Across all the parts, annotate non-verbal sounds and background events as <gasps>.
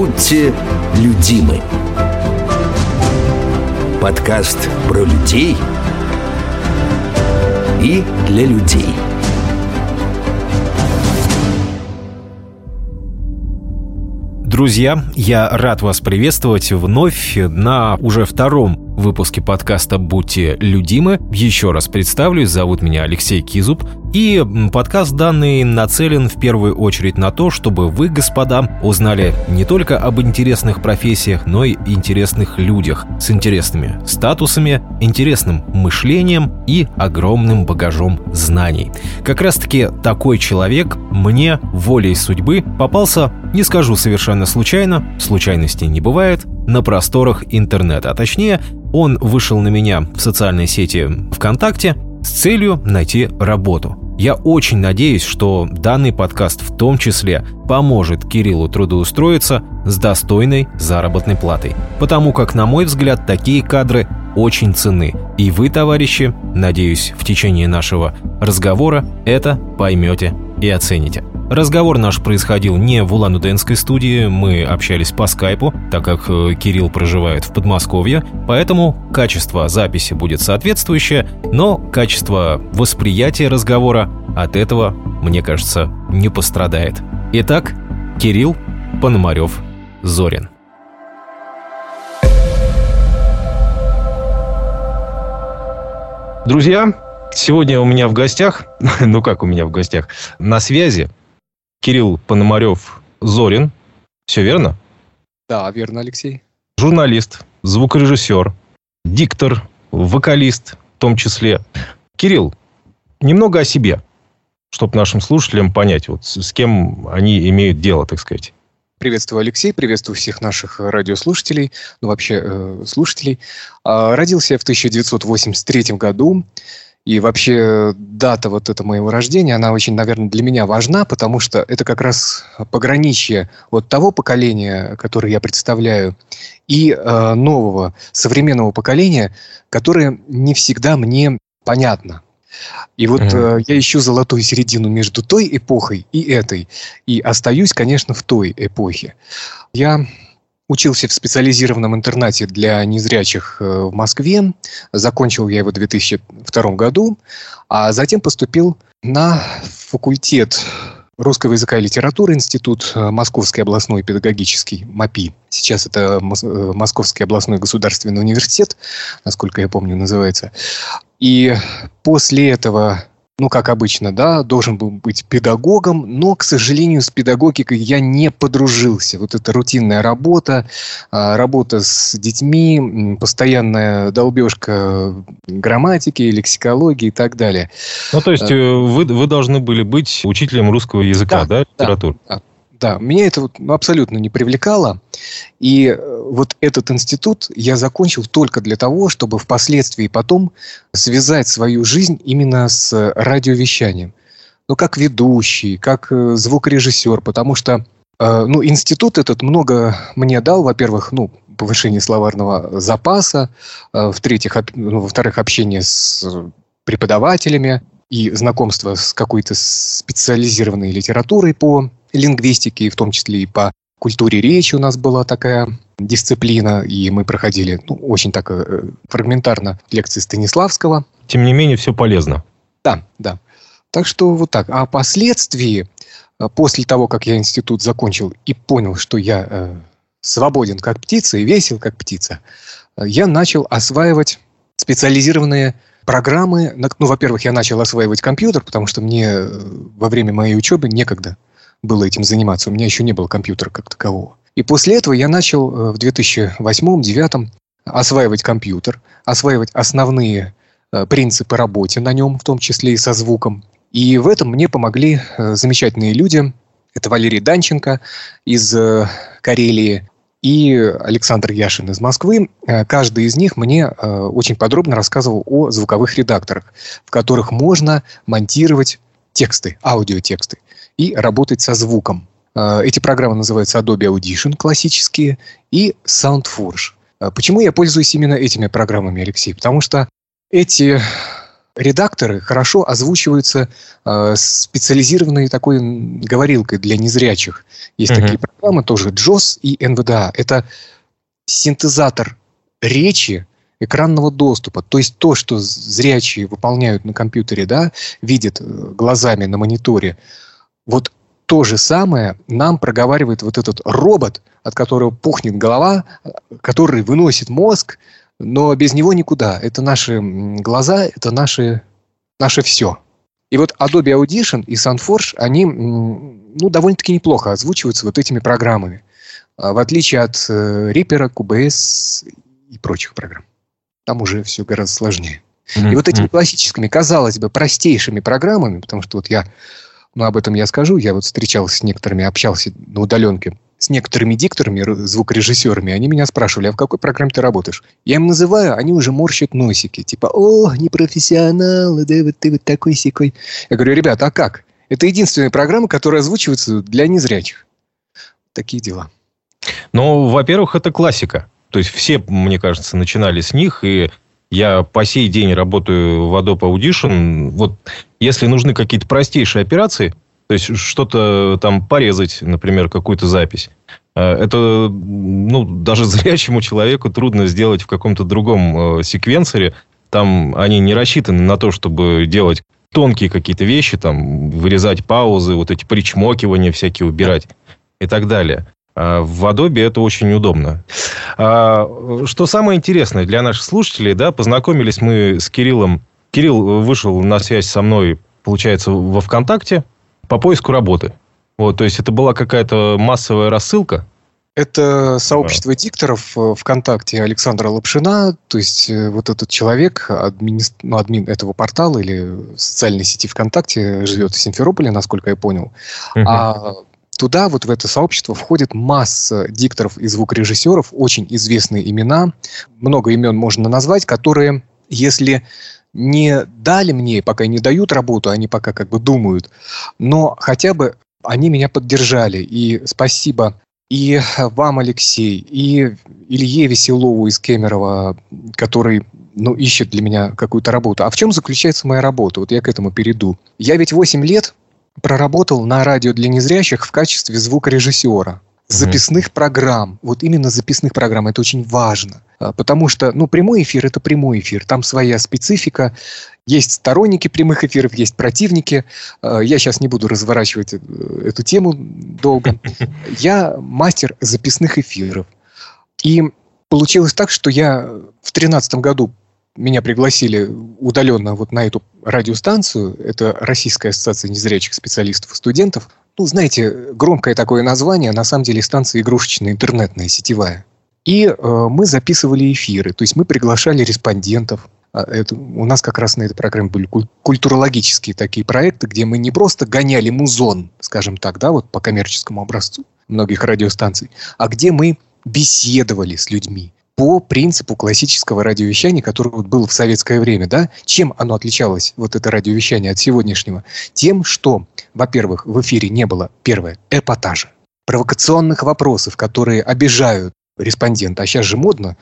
Будьте людимы. Подкаст про людей и для людей. Друзья, я рад вас приветствовать вновь на уже втором выпуске подкаста «Будьте людимы». Еще раз представлюсь, зовут меня Алексей Кизуб. И подкаст данный нацелен в первую очередь на то, чтобы вы, господа, узнали не только об интересных профессиях, но и интересных людях с интересными статусами, интересным мышлением и огромным багажом знаний. Как раз-таки такой человек мне волей судьбы попался, не скажу совершенно случайно, случайностей не бывает, на просторах интернета, а точнее он вышел на меня в социальной сети ВКонтакте с целью найти работу. Я очень надеюсь, что данный подкаст в том числе поможет Кириллу трудоустроиться с достойной заработной платой. Потому как, на мой взгляд, такие кадры очень ценны. И вы, товарищи, надеюсь, в течение нашего разговора это поймете и оцените. Разговор наш происходил не в Улан-Удэнской студии, мы общались по скайпу, так как э, Кирилл проживает в Подмосковье, поэтому качество записи будет соответствующее, но качество восприятия разговора от этого, мне кажется, не пострадает. Итак, Кирилл Пономарев Зорин. Друзья, сегодня у меня в гостях, <laughs> ну как у меня в гостях, на связи Кирилл Пономарев Зорин. Все верно? Да, верно, Алексей. Журналист, звукорежиссер, диктор, вокалист в том числе. Кирилл, немного о себе, чтобы нашим слушателям понять, вот с кем они имеют дело, так сказать. Приветствую, Алексей, приветствую всех наших радиослушателей, ну вообще э, слушателей. Э, родился я в 1983 году. И вообще дата вот это моего рождения, она очень, наверное, для меня важна, потому что это как раз пограничье вот того поколения, которое я представляю, и э, нового, современного поколения, которое не всегда мне понятно. И вот mm-hmm. э, я ищу золотую середину между той эпохой и этой. И остаюсь, конечно, в той эпохе. Я Учился в специализированном интернате для незрячих э, в Москве. Закончил я его в 2002 году. А затем поступил на факультет русского языка и литературы, институт э, Московский областной педагогический, МАПИ. Сейчас это э, Московский областной государственный университет, насколько я помню, называется. И после этого ну, как обычно, да, должен был быть педагогом, но, к сожалению, с педагогикой я не подружился. Вот эта рутинная работа, а, работа с детьми, постоянная долбежка грамматики, лексикологии и так далее. Ну, то есть, э, вы, вы должны были быть учителем русского языка, да, да литературы? Да, да, меня это вот абсолютно не привлекало. И э, вот этот институт я закончил только для того, чтобы впоследствии потом связать свою жизнь именно с радиовещанием. Ну, как ведущий, как э, звукорежиссер, потому что э, ну, институт этот много мне дал, во-первых, ну, повышение словарного запаса, в-третьих, ну, во-вторых, общение с преподавателями и знакомство с какой-то специализированной литературой по лингвистики, в том числе и по культуре речи у нас была такая дисциплина, и мы проходили ну, очень так э, фрагментарно лекции Станиславского. Тем не менее, все полезно. Да, да. Так что вот так. А впоследствии, э, после того, как я институт закончил и понял, что я э, свободен как птица и весел как птица, э, я начал осваивать специализированные программы. Ну, во-первых, я начал осваивать компьютер, потому что мне во время моей учебы некогда было этим заниматься. У меня еще не было компьютера как такового. И после этого я начал э, в 2008-2009 осваивать компьютер, осваивать основные э, принципы работы на нем, в том числе и со звуком. И в этом мне помогли э, замечательные люди. Это Валерий Данченко из Карелии и Александр Яшин из Москвы. Каждый из них мне очень подробно рассказывал о звуковых редакторах, в которых можно монтировать тексты, аудиотексты и работать со звуком. А, эти программы называются Adobe Audition классические и SoundForge. А, почему я пользуюсь именно этими программами, Алексей? Потому что эти редакторы хорошо озвучиваются э, специализированной такой говорилкой для незрячих. Есть uh-huh. такие программы тоже, JOS и НВДА. Это синтезатор речи экранного доступа. То есть то, что зрячие выполняют на компьютере, да, видят э, глазами на мониторе, вот то же самое нам проговаривает вот этот робот, от которого пухнет голова, который выносит мозг, но без него никуда. Это наши глаза, это наши, наше все. И вот Adobe Audition и SoundForge, они ну, довольно-таки неплохо озвучиваются вот этими программами. А в отличие от э, Reaper, QBS и прочих программ. Там уже все гораздо сложнее. Mm-hmm. И вот этими классическими, казалось бы, простейшими программами, потому что вот я, ну, об этом я скажу, я вот встречался с некоторыми, общался на удаленке с некоторыми дикторами, звукорежиссерами, они меня спрашивали, а в какой программе ты работаешь? Я им называю, они уже морщат носики. Типа, о, непрофессионал, да вот ты вот такой секой. Я говорю, ребята, а как? Это единственная программа, которая озвучивается для незрячих. Такие дела. Ну, во-первых, это классика. То есть все, мне кажется, начинали с них, и я по сей день работаю в Adobe Audition. Вот если нужны какие-то простейшие операции, то есть что-то там порезать, например, какую-то запись, э, это ну, даже <laughs> зрячему человеку трудно сделать в каком-то другом э, секвенсоре. Там они не рассчитаны на то, чтобы делать тонкие какие-то вещи, там, вырезать паузы, вот эти причмокивания всякие убирать и так далее. А в Adobe это очень удобно. А, что самое интересное для наших слушателей, да, познакомились мы с Кириллом. Кирилл вышел на связь со мной, получается, во ВКонтакте по поиску работы. Вот, то есть это была какая-то массовая рассылка. Это сообщество дикторов ВКонтакте Александра Лапшина, то есть э, вот этот человек, админ, ну, админ этого портала или социальной сети ВКонтакте, живет в Симферополе, насколько я понял. Угу. А туда, вот в это сообщество, входит масса дикторов и звукорежиссеров, очень известные имена, много имен можно назвать, которые, если не дали мне, пока не дают работу, они пока как бы думают, но хотя бы они меня поддержали. И спасибо и вам, Алексей, и Илье Веселову из Кемерово, который ну, ищет для меня какую-то работу. А в чем заключается моя работа? Вот я к этому перейду. Я ведь 8 лет проработал на радио для незрящих в качестве звукорежиссера записных mm-hmm. программ. Вот именно записных программ. Это очень важно. А, потому что, ну, прямой эфир – это прямой эфир. Там своя специфика. Есть сторонники прямых эфиров, есть противники. А, я сейчас не буду разворачивать э, эту тему долго. <laughs> Я мастер записных эфиров. И получилось так, что я в 2013 году меня пригласили удаленно вот на эту радиостанцию. Это Российская ассоциация незрячих специалистов и студентов. Ну, знаете, громкое такое название, на самом деле станция игрушечная, интернетная, сетевая. И э, мы записывали эфиры, то есть мы приглашали респондентов. А, это, у нас как раз на этой программе были культурологические такие проекты, где мы не просто гоняли музон, скажем так, да, вот по коммерческому образцу многих радиостанций, а где мы беседовали с людьми по принципу классического радиовещания, которое вот было в советское время. Да? Чем оно отличалось, вот это радиовещание, от сегодняшнего? Тем, что, во-первых, в эфире не было, первое, эпатажа, провокационных вопросов, которые обижают респондента. А сейчас же модно,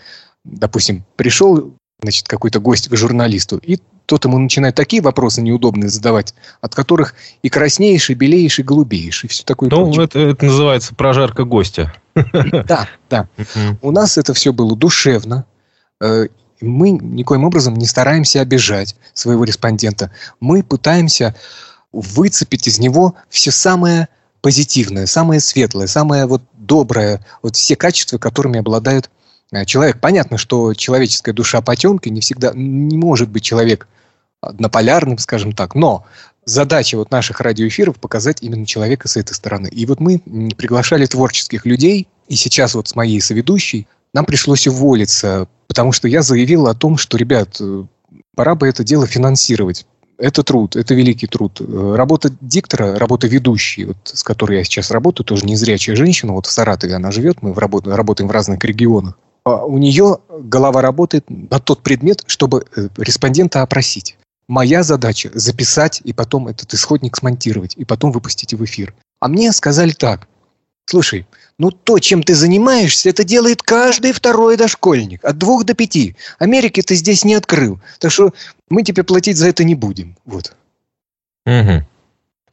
допустим, пришел значит, какой-то гость к журналисту, и тот ему начинает такие вопросы неудобные задавать, от которых и краснеешь, и белеешь, и голубеешь, и все такое. Ну, это, это называется прожарка гостя. Да, да. У нас это все было душевно. Э, мы никоим образом не стараемся обижать своего респондента. Мы пытаемся выцепить из него все самое позитивное, самое светлое, самое вот доброе, вот все качества, которыми обладает э, человек. Понятно, что человеческая душа потемки, не всегда, не может быть человек однополярным, скажем так. Но задача вот наших радиоэфиров показать именно человека с этой стороны. И вот мы приглашали творческих людей, и сейчас вот с моей соведущей нам пришлось уволиться, потому что я заявил о том, что, ребят, э, пора бы это дело финансировать. Это труд, это великий труд. Э, работа диктора, работа ведущей, вот, с которой я сейчас работаю, тоже незрячая женщина, вот в Саратове она живет, мы работаем в разных регионах. А у нее голова работает на тот предмет, чтобы э, респондента опросить. Моя задача записать и потом этот исходник смонтировать, и потом выпустить в эфир. А мне сказали так. Слушай, ну то, чем ты занимаешься, это делает каждый второй дошкольник. От двух до пяти. Америки ты здесь не открыл. Так что мы тебе платить за это не будем. Вот. Угу.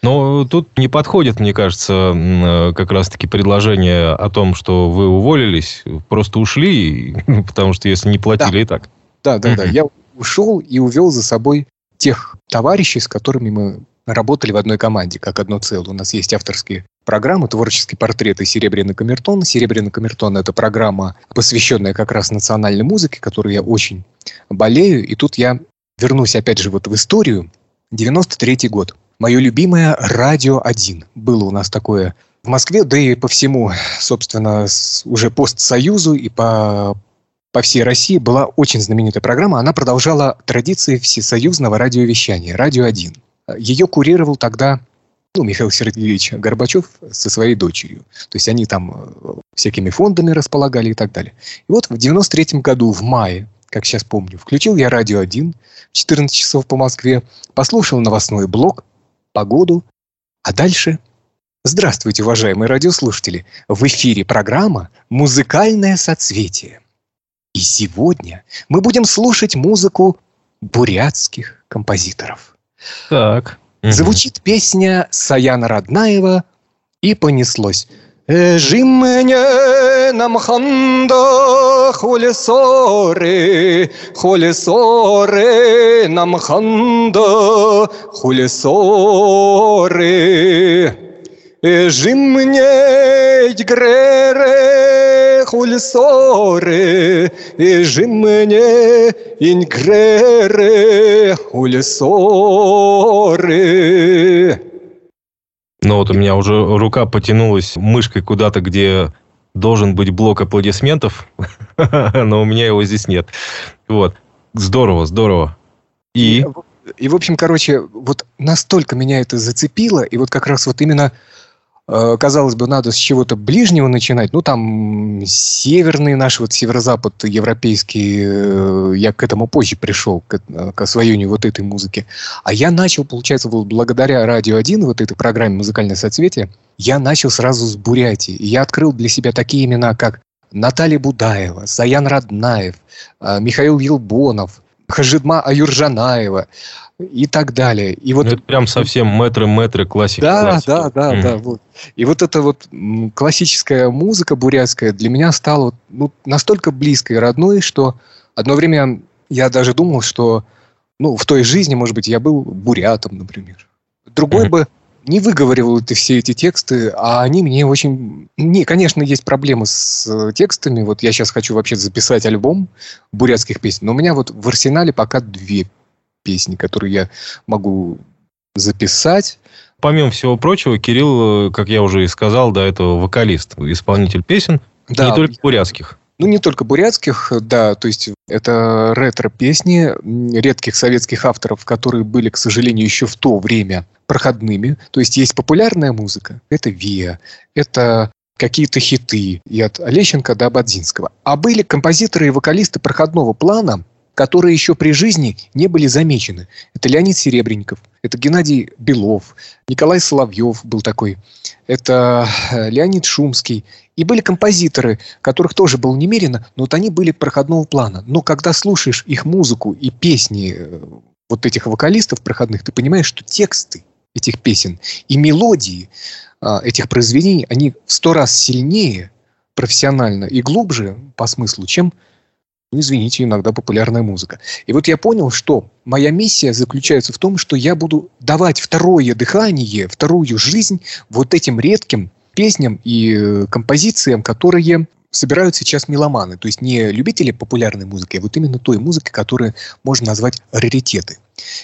Но тут не подходит, мне кажется, э, как раз-таки предложение о том, что вы уволились, просто ушли, <laughs> потому что если не платили да. и так. Да, да, да. Я ушел и увел за собой тех товарищей, с которыми мы работали в одной команде, как одно целое. У нас есть авторские программы «Творческие портреты. Серебряный камертон». «Серебряный камертон» — это программа, посвященная как раз национальной музыке, которой я очень болею. И тут я вернусь опять же вот в историю. 93 год. Мое любимое «Радио 1». Было у нас такое в Москве, да и по всему, собственно, уже постсоюзу и по, по всей России была очень знаменитая программа. Она продолжала традиции всесоюзного радиовещания «Радио 1». Ее курировал тогда ну, Михаил Сергеевич Горбачев со своей дочерью. То есть они там э, всякими фондами располагали и так далее. И вот в 93 году, в мае, как сейчас помню, включил я радио 1 в 14 часов по Москве, послушал новостной блок, погоду, а дальше... Здравствуйте, уважаемые радиослушатели! В эфире программа «Музыкальное соцветие». И сегодня мы будем слушать музыку бурятских композиторов. Так. Звучит песня Саяна Роднаева и понеслось. Жимне нам ханда хулесоре, хулесоре нам ханда хулесоре. Жимне грере хулесоре, жимне ингрере хулесоре. Но вот у меня уже рука потянулась мышкой куда-то, где должен быть блок аплодисментов, <laughs> но у меня его здесь нет. Вот. Здорово, здорово. И? и? В общем, короче, вот настолько меня это зацепило, и вот как раз вот именно казалось бы, надо с чего-то ближнего начинать. Ну, там, северный наш, вот северо-запад европейский, э, я к этому позже пришел, к, к освоению вот этой музыки. А я начал, получается, вот благодаря «Радио 1», вот этой программе «Музыкальное соцветие», я начал сразу с Бурятии. Я открыл для себя такие имена, как Наталья Будаева, Саян Роднаев, э, Михаил Елбонов, Хажидма Аюржанаева, и так далее. И вот... Ну, это прям совсем мэтры-мэтры классика. Да, классика. да, да, mm. да. Вот. И вот эта вот классическая музыка бурятская для меня стала ну, настолько близкой и родной, что одно время я даже думал, что ну, в той жизни, может быть, я был бурятом, например. Другой mm. бы не выговаривал это все эти тексты, а они мне очень... Не, конечно, есть проблемы с э, текстами. Вот я сейчас хочу вообще записать альбом бурятских песен, но у меня вот в арсенале пока две песни, которые я могу записать. Помимо всего прочего, Кирилл, э, как я уже и сказал до этого, вокалист, исполнитель песен, да. не только бурятских. Ну, не только бурятских, да, то есть это ретро-песни редких советских авторов, которые были, к сожалению, еще в то время проходными. То есть есть популярная музыка, это ВИА, это какие-то хиты и от Олещенко до Бадзинского. А были композиторы и вокалисты проходного плана, которые еще при жизни не были замечены. Это Леонид Серебренников, это Геннадий Белов, Николай Соловьев был такой, это э, Леонид Шумский. И были композиторы, которых тоже было немерено, но вот они были проходного плана. Но когда слушаешь их музыку и песни э, вот этих вокалистов проходных, ты понимаешь, что тексты этих песен и мелодии а, этих произведений, они в сто раз сильнее профессионально и глубже по смыслу, чем ну, извините, иногда популярная музыка. И вот я понял, что моя миссия заключается в том, что я буду давать второе дыхание, вторую жизнь вот этим редким песням и э, композициям, которые собирают сейчас меломаны. То есть не любители популярной музыки, а вот именно той музыки, которую можно назвать раритеты.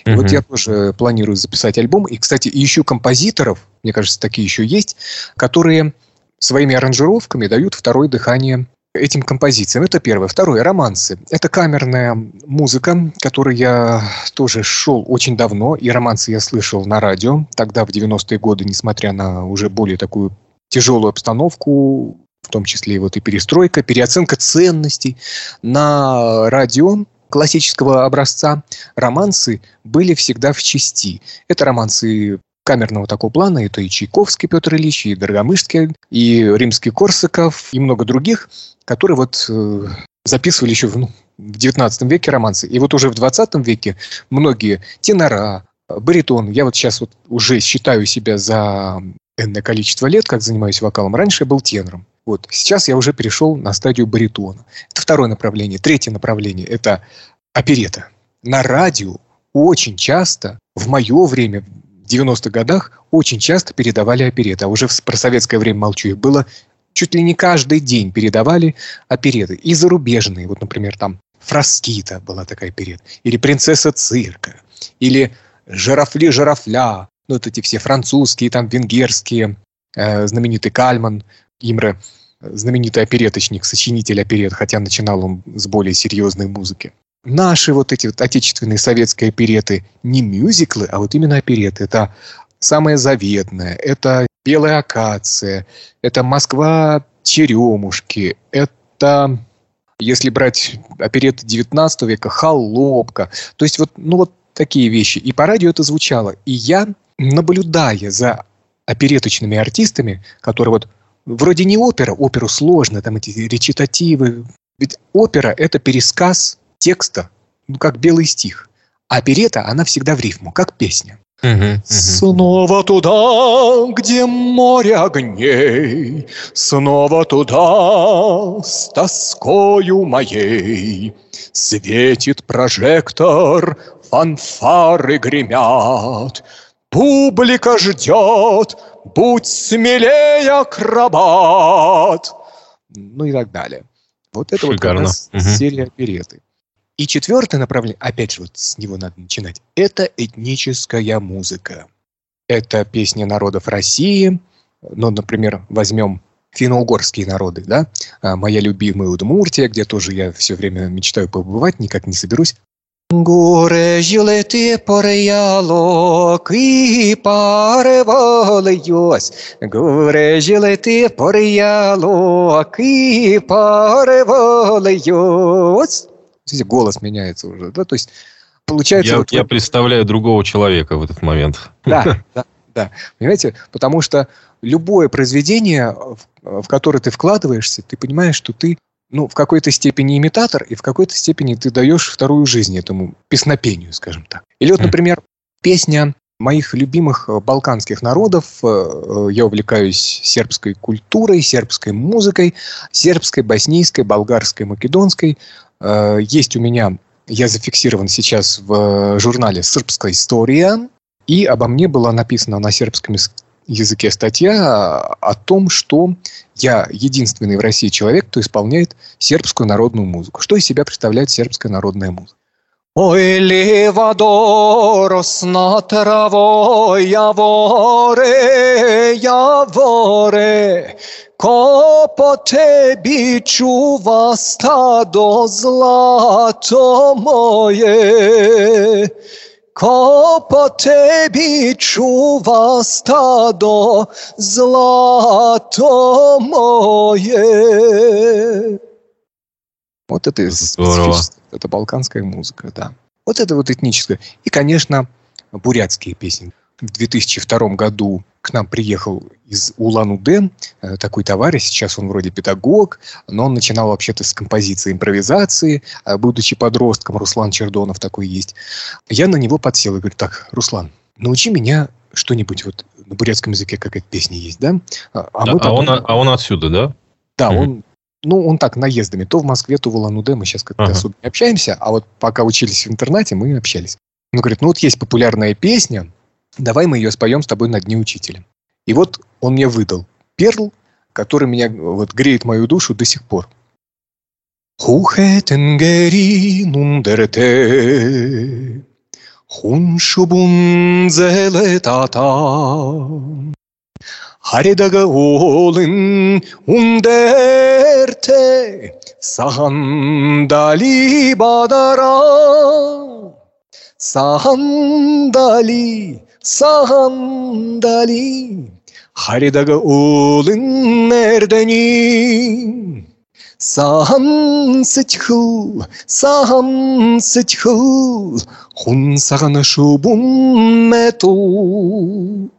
И mm-hmm. вот я тоже планирую записать альбом. И, кстати, ищу композиторов, мне кажется, такие еще есть, которые своими аранжировками дают второе дыхание этим композициям. Это первое. Второе. Романсы. Это камерная музыка, которой я тоже шел очень давно. И романсы я слышал на радио. Тогда, в 90-е годы, несмотря на уже более такую тяжелую обстановку, в том числе и вот и перестройка, переоценка ценностей на радио классического образца романсы были всегда в части. Это романсы камерного такого плана. Это и Чайковский Петр Ильич, и Дорогомышский, и Римский Корсаков, и много других, которые вот э, записывали еще в, ну, в 19 веке романсы. И вот уже в 20 веке многие тенора, баритон. Я вот сейчас вот уже считаю себя за энное количество лет, как занимаюсь вокалом. Раньше я был тенором. Вот. Сейчас я уже перешел на стадию баритона. Это второе направление. Третье направление – это оперета. На радио очень часто, в мое время, в 90-х годах, очень часто передавали опереты. А уже про советское время молчу. Их было чуть ли не каждый день передавали опереты. И зарубежные. Вот, например, там Фраскита была такая оперета. Или Принцесса цирка. Или Жирафли Жирафля. Ну, вот эти все французские, там, венгерские. Э, знаменитый Кальман, Имре, знаменитый опереточник, сочинитель оперет, хотя начинал он с более серьезной музыки. Наши вот эти вот отечественные советские опереты не мюзиклы, а вот именно опереты. Это самое заветное, это «Белая акация», это «Москва черемушки», это, если брать опереты 19 века, «Холопка». То есть вот, ну вот такие вещи. И по радио это звучало. И я, наблюдая за опереточными артистами, которые вот вроде не опера, оперу сложно, там эти речитативы. Ведь опера – это пересказ текста, ну, как белый стих. А оперета, она всегда в рифму, как песня. Снова туда, где море огней, Снова туда с тоскою моей. Светит прожектор, фанфары гремят, Публика ждет, будь смелее, акробат. Ну и так далее. Вот это Шикарно. вот как раз угу. серия опереты. И четвертое направление, опять же, вот с него надо начинать, это этническая музыка. Это песни народов России, ну, например, возьмем финно-угорские народы, да, а, моя любимая Удмуртия, где тоже я все время мечтаю побывать, никак не соберусь. Горе ты порялок и парвалиос. Горе ты порялок и парвалиос. Смотрите, голос меняется уже, да, то есть получается... Я, вот, я представляю другого человека в этот момент. Да, <laughs> да, да. Понимаете, потому что любое произведение, в, в которое ты вкладываешься, ты понимаешь, что ты ну, в какой-то степени имитатор, и в какой-то степени ты даешь вторую жизнь этому песнопению, скажем так. Или вот, например, песня моих любимых э, балканских народов. Э, э, я увлекаюсь сербской культурой, сербской музыкой, сербской, боснийской, болгарской, македонской. Есть у меня, я зафиксирован сейчас в журнале «Сербская история», и обо мне была написана на сербском языке статья о том, что я единственный в России человек, кто исполняет сербскую народную музыку. Что из себя представляет сербская народная музыка? Ой, левадорос на травой яворе, яворе, Ko po tebi čuva stado zlato moje, Ko po tebi čuva stado zlato мое. Вот это, это балканская музыка, да. Вот это вот этническая. И, конечно, бурятские песни. В 2002 году к нам приехал из Улан-Удэ э, такой товарищ, сейчас он вроде педагог, но он начинал вообще-то с композиции импровизации, а будучи подростком, Руслан Чердонов такой есть. Я на него подсел и говорю, так, Руслан, научи меня что-нибудь вот на бурятском языке какая-то песня есть, да? А, а, да, мы потом... а, он, а он отсюда, да? Да, угу. он ну, он так, наездами. То в Москве, то в Улан-Удэ. Мы сейчас как-то ага. особо не общаемся. А вот пока учились в интернате, мы общались. Он говорит, ну вот есть популярная песня, давай мы ее споем с тобой на Дне Учителя. И вот он мне выдал перл, который меня вот греет мою душу до сих пор. Харидага олын ундерте, сахандали бадара, сахандали sandali Haridaga olun nerdeni Сахан сычхыл, сахан сычхыл, Хун сағаны шубун мәту.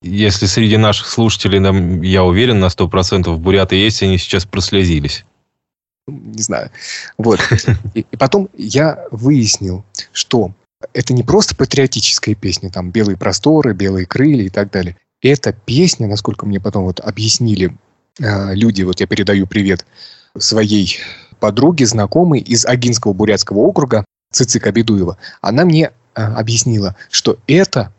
Если среди наших слушателей, нам, я уверен, на 100% буряты есть, они сейчас прослезились. Не знаю. Вот. И, и потом я выяснил, что это не просто патриотическая песня, там «Белые просторы», «Белые крылья» и так далее. Это песня, насколько мне потом вот объяснили э, люди, вот я передаю привет своей подруге, знакомой из Агинского бурятского округа, Цицик Абидуева. Она мне э, объяснила, что это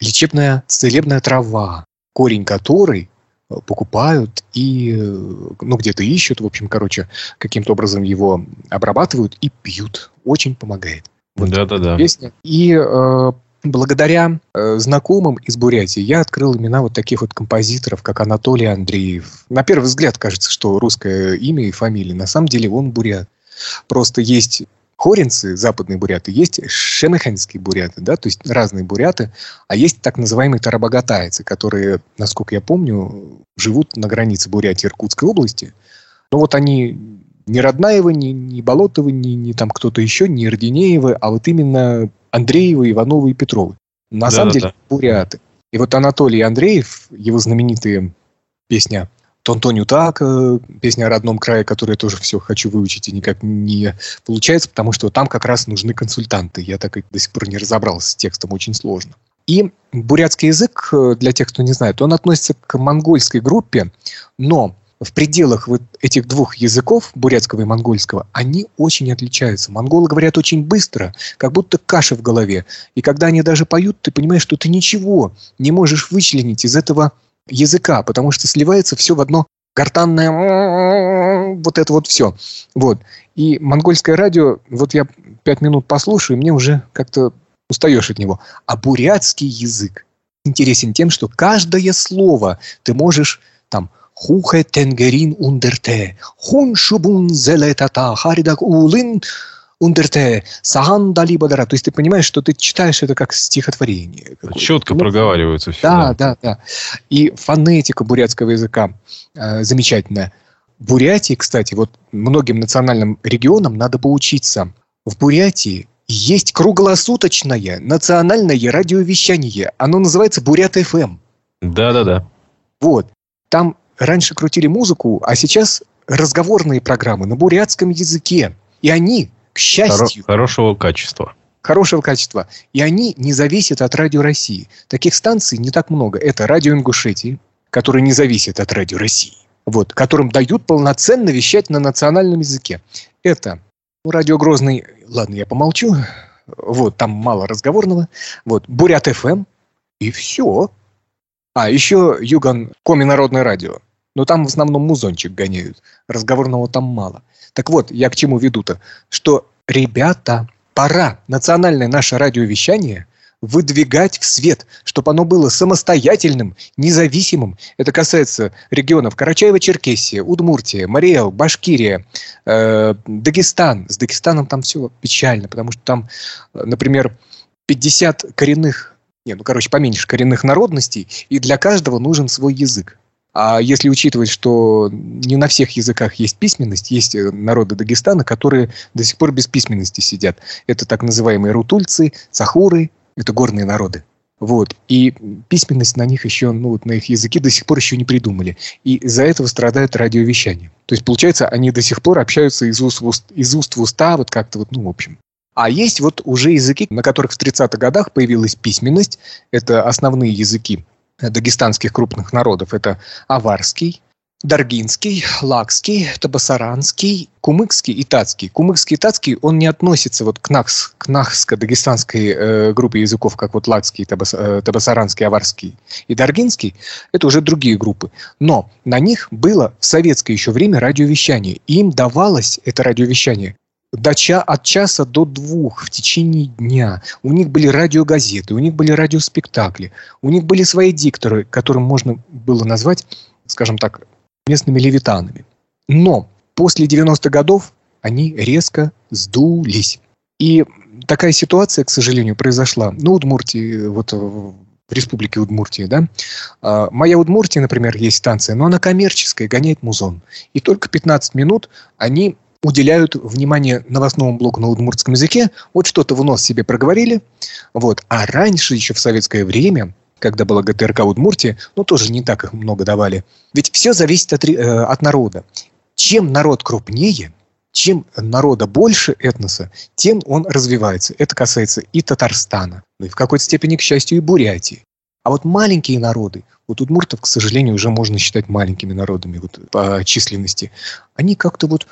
лечебная целебная трава, корень которой э, покупают и, э, ну, где-то ищут, в общем, короче, каким-то образом его обрабатывают и пьют. Очень помогает. Вот Да-да-да. Песня. И э, благодаря э, знакомым из Бурятии я открыл имена вот таких вот композиторов, как Анатолий Андреев. На первый взгляд кажется, что русское имя и фамилия. На самом деле он бурят. Просто есть хоринцы, западные буряты, есть шемеханские буряты, да, то есть разные буряты, а есть так называемые тарабагатайцы, которые, насколько я помню, живут на границе Бурятии и Иркутской области. Но вот они не Роднаевы, не, не Болотовы, не, не там кто-то еще, не Ирдинеевы, а вот именно Андреевы, Ивановы и Петровы. На да, самом да, деле да. буряты. И вот Анатолий Андреев, его знаменитая песня Тонтоню так, песня о родном крае, которую я тоже все хочу выучить и никак не получается, потому что там как раз нужны консультанты. Я так и до сих пор не разобрался с текстом, очень сложно. И бурятский язык, э, для тех, кто не знает, он относится к монгольской группе, но в пределах вот этих двух языков, бурятского и монгольского, они очень отличаются. Монголы говорят очень быстро, как будто каша в голове. И когда они даже поют, ты понимаешь, что ты ничего не можешь вычленить из этого языка, потому что сливается все в одно гортанное вот это вот все. Вот. И монгольское радио, вот я пять минут послушаю, и мне уже как-то устаешь от него. А бурятский язык интересен тем, что каждое слово ты можешь там Хухе тенгерин ундерте, хун шубун зелетата, харидак улын ундерте, саган далибадара. То есть ты понимаешь, что ты читаешь это как стихотворение. Четко ну, проговаривается все. Да, да, да. И фонетика бурятского языка э, замечательная. В Бурятии, кстати, вот многим национальным регионам надо поучиться. В Бурятии есть круглосуточное национальное радиовещание. Оно называется Бурят ФМ. Да-да-да. Вот. Там раньше крутили музыку, а сейчас разговорные программы на бурятском языке. И они, к счастью... Хоро- хорошего качества. Хорошего качества. И они не зависят от Радио России. Таких станций не так много. Это Радио Ингушетии, которое не зависит от Радио России. Вот, которым дают полноценно вещать на национальном языке. Это ну, Радио Грозный, ладно, я помолчу. Вот, там мало разговорного. Вот, Бурят ФМ. И все. А, еще Юган Коми Народное радио. Но там в основном музончик гоняют. Разговорного там мало. Так вот, я к чему веду-то? Что, ребята, пора национальное наше радиовещание выдвигать в свет, чтобы оно было самостоятельным, независимым. Это касается регионов Карачаево-Черкесия, Удмуртия, Мариэл, Башкирия, э, Дагестан. С Дагестаном там все печально, потому что там, например, 50 коренных, не, ну, короче, поменьше коренных народностей, и для каждого нужен свой язык. А если учитывать, что не на всех языках есть письменность, есть э, народы Дагестана, которые до сих пор без письменности сидят. Это так называемые рутульцы, цахуры, это горные народы. Вот. И письменность на них еще, ну, вот на их языке до сих пор еще не придумали. И из-за этого страдает радиовещание. То есть, получается, они до сих пор общаются из уст в, из уст в уста, вот как-то вот, ну, в общем. А есть вот уже языки, на которых в 30-х годах появилась письменность. Это основные языки дагестанских крупных народов. Это аварский, Даргинский, Лакский, Табасаранский, Кумыкский и Татский. Кумыкский и Татский, он не относится вот к, Нахс, к Нахско-дагестанской э, группе языков, как вот Лакский, Табас, э, Табасаранский, Аварский и Даргинский. Это уже другие группы. Но на них было в советское еще время радиовещание. Им давалось это радиовещание до ча от часа до двух в течение дня. У них были радиогазеты, у них были радиоспектакли, у них были свои дикторы, которым можно было назвать, скажем так, местными левитанами. Но после 90-х годов они резко сдулись. И такая ситуация, к сожалению, произошла. Ну, Удмуртии, вот в республике Удмуртия, да. А, моя Удмуртия, например, есть станция, но она коммерческая, гоняет музон. И только 15 минут они уделяют внимание новостному блоку на удмуртском языке. Вот что-то в нос себе проговорили. Вот. А раньше, еще в советское время, когда была ГТРК Удмуртия, ну, тоже не так их много давали. Ведь все зависит от, э, от народа. Чем народ крупнее, чем народа больше этноса, тем он развивается. Это касается и Татарстана, ну и в какой-то степени, к счастью, и Бурятии. А вот маленькие народы, вот удмуртов, к сожалению, уже можно считать маленькими народами вот, по численности, они как-то вот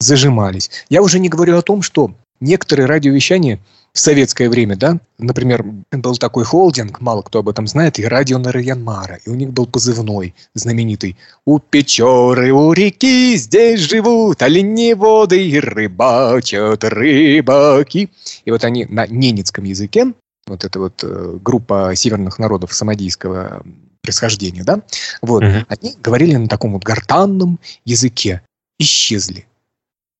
зажимались. Я уже не говорю о том, что некоторые радиовещания в советское время, да, например, был такой холдинг, мало кто об этом знает, и радио Нарьянмара, и у них был позывной знаменитый «У Печоры, у реки здесь живут оленеводы и рыбачат рыбаки». И вот они на ненецком языке, вот эта вот э, группа северных народов самодийского происхождения, да, вот, угу. они говорили на таком вот гортанном языке, исчезли.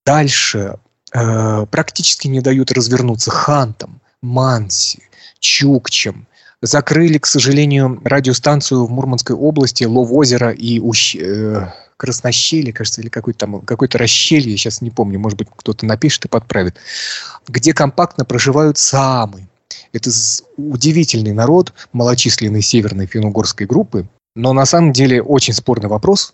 Дальше э, практически не дают развернуться хантам, манси, чукчам. Закрыли, к сожалению, радиостанцию в Мурманской области, Лов-озеро и Ущ... Э, Краснощелье, кажется, или какой-то там какой-то расщелье, сейчас не помню, может быть, кто-то напишет и подправит, где компактно проживают самы. Это удивительный народ малочисленной северной финно-угорской группы, но на самом деле очень спорный вопрос,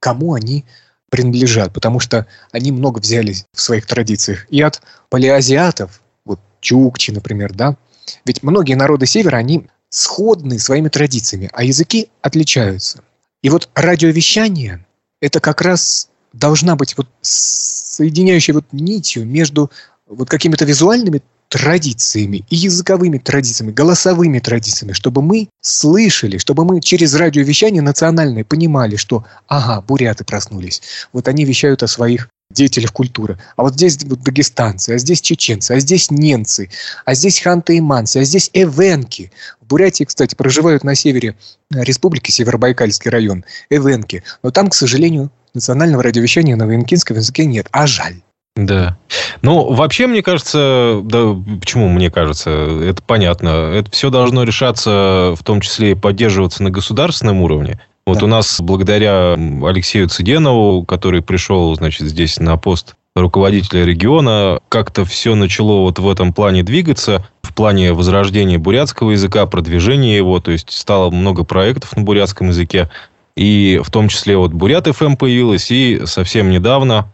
кому они принадлежат, потому что они много взяли в своих традициях и от палеазиатов, вот чукчи, например, да, ведь многие народы Севера, они сходны своими традициями, а языки отличаются. И вот радиовещание – это как раз должна быть вот соединяющей вот нитью между вот какими-то визуальными традициями и языковыми традициями, голосовыми традициями, чтобы мы слышали, чтобы мы через радиовещание национальное понимали, что ага, буряты проснулись. Вот они вещают о своих деятелях культуры. А вот здесь дагестанцы, а здесь чеченцы, а здесь ненцы, а здесь ханты и манси, а здесь эвенки. В Бурятии, кстати, проживают на севере республики, Северобайкальский район, эвенки. Но там, к сожалению, национального радиовещания на венкинском языке нет. А жаль. Да. Ну, вообще, мне кажется, да, почему мне кажется, это понятно. Это все должно решаться, в том числе и поддерживаться на государственном уровне. Вот да. у нас, благодаря Алексею Цыденову, который пришел, значит, здесь на пост руководителя региона, как-то все начало вот в этом плане двигаться, в плане возрождения бурятского языка, продвижения его, то есть стало много проектов на бурятском языке, и в том числе вот Бурят ФМ появилась, и совсем недавно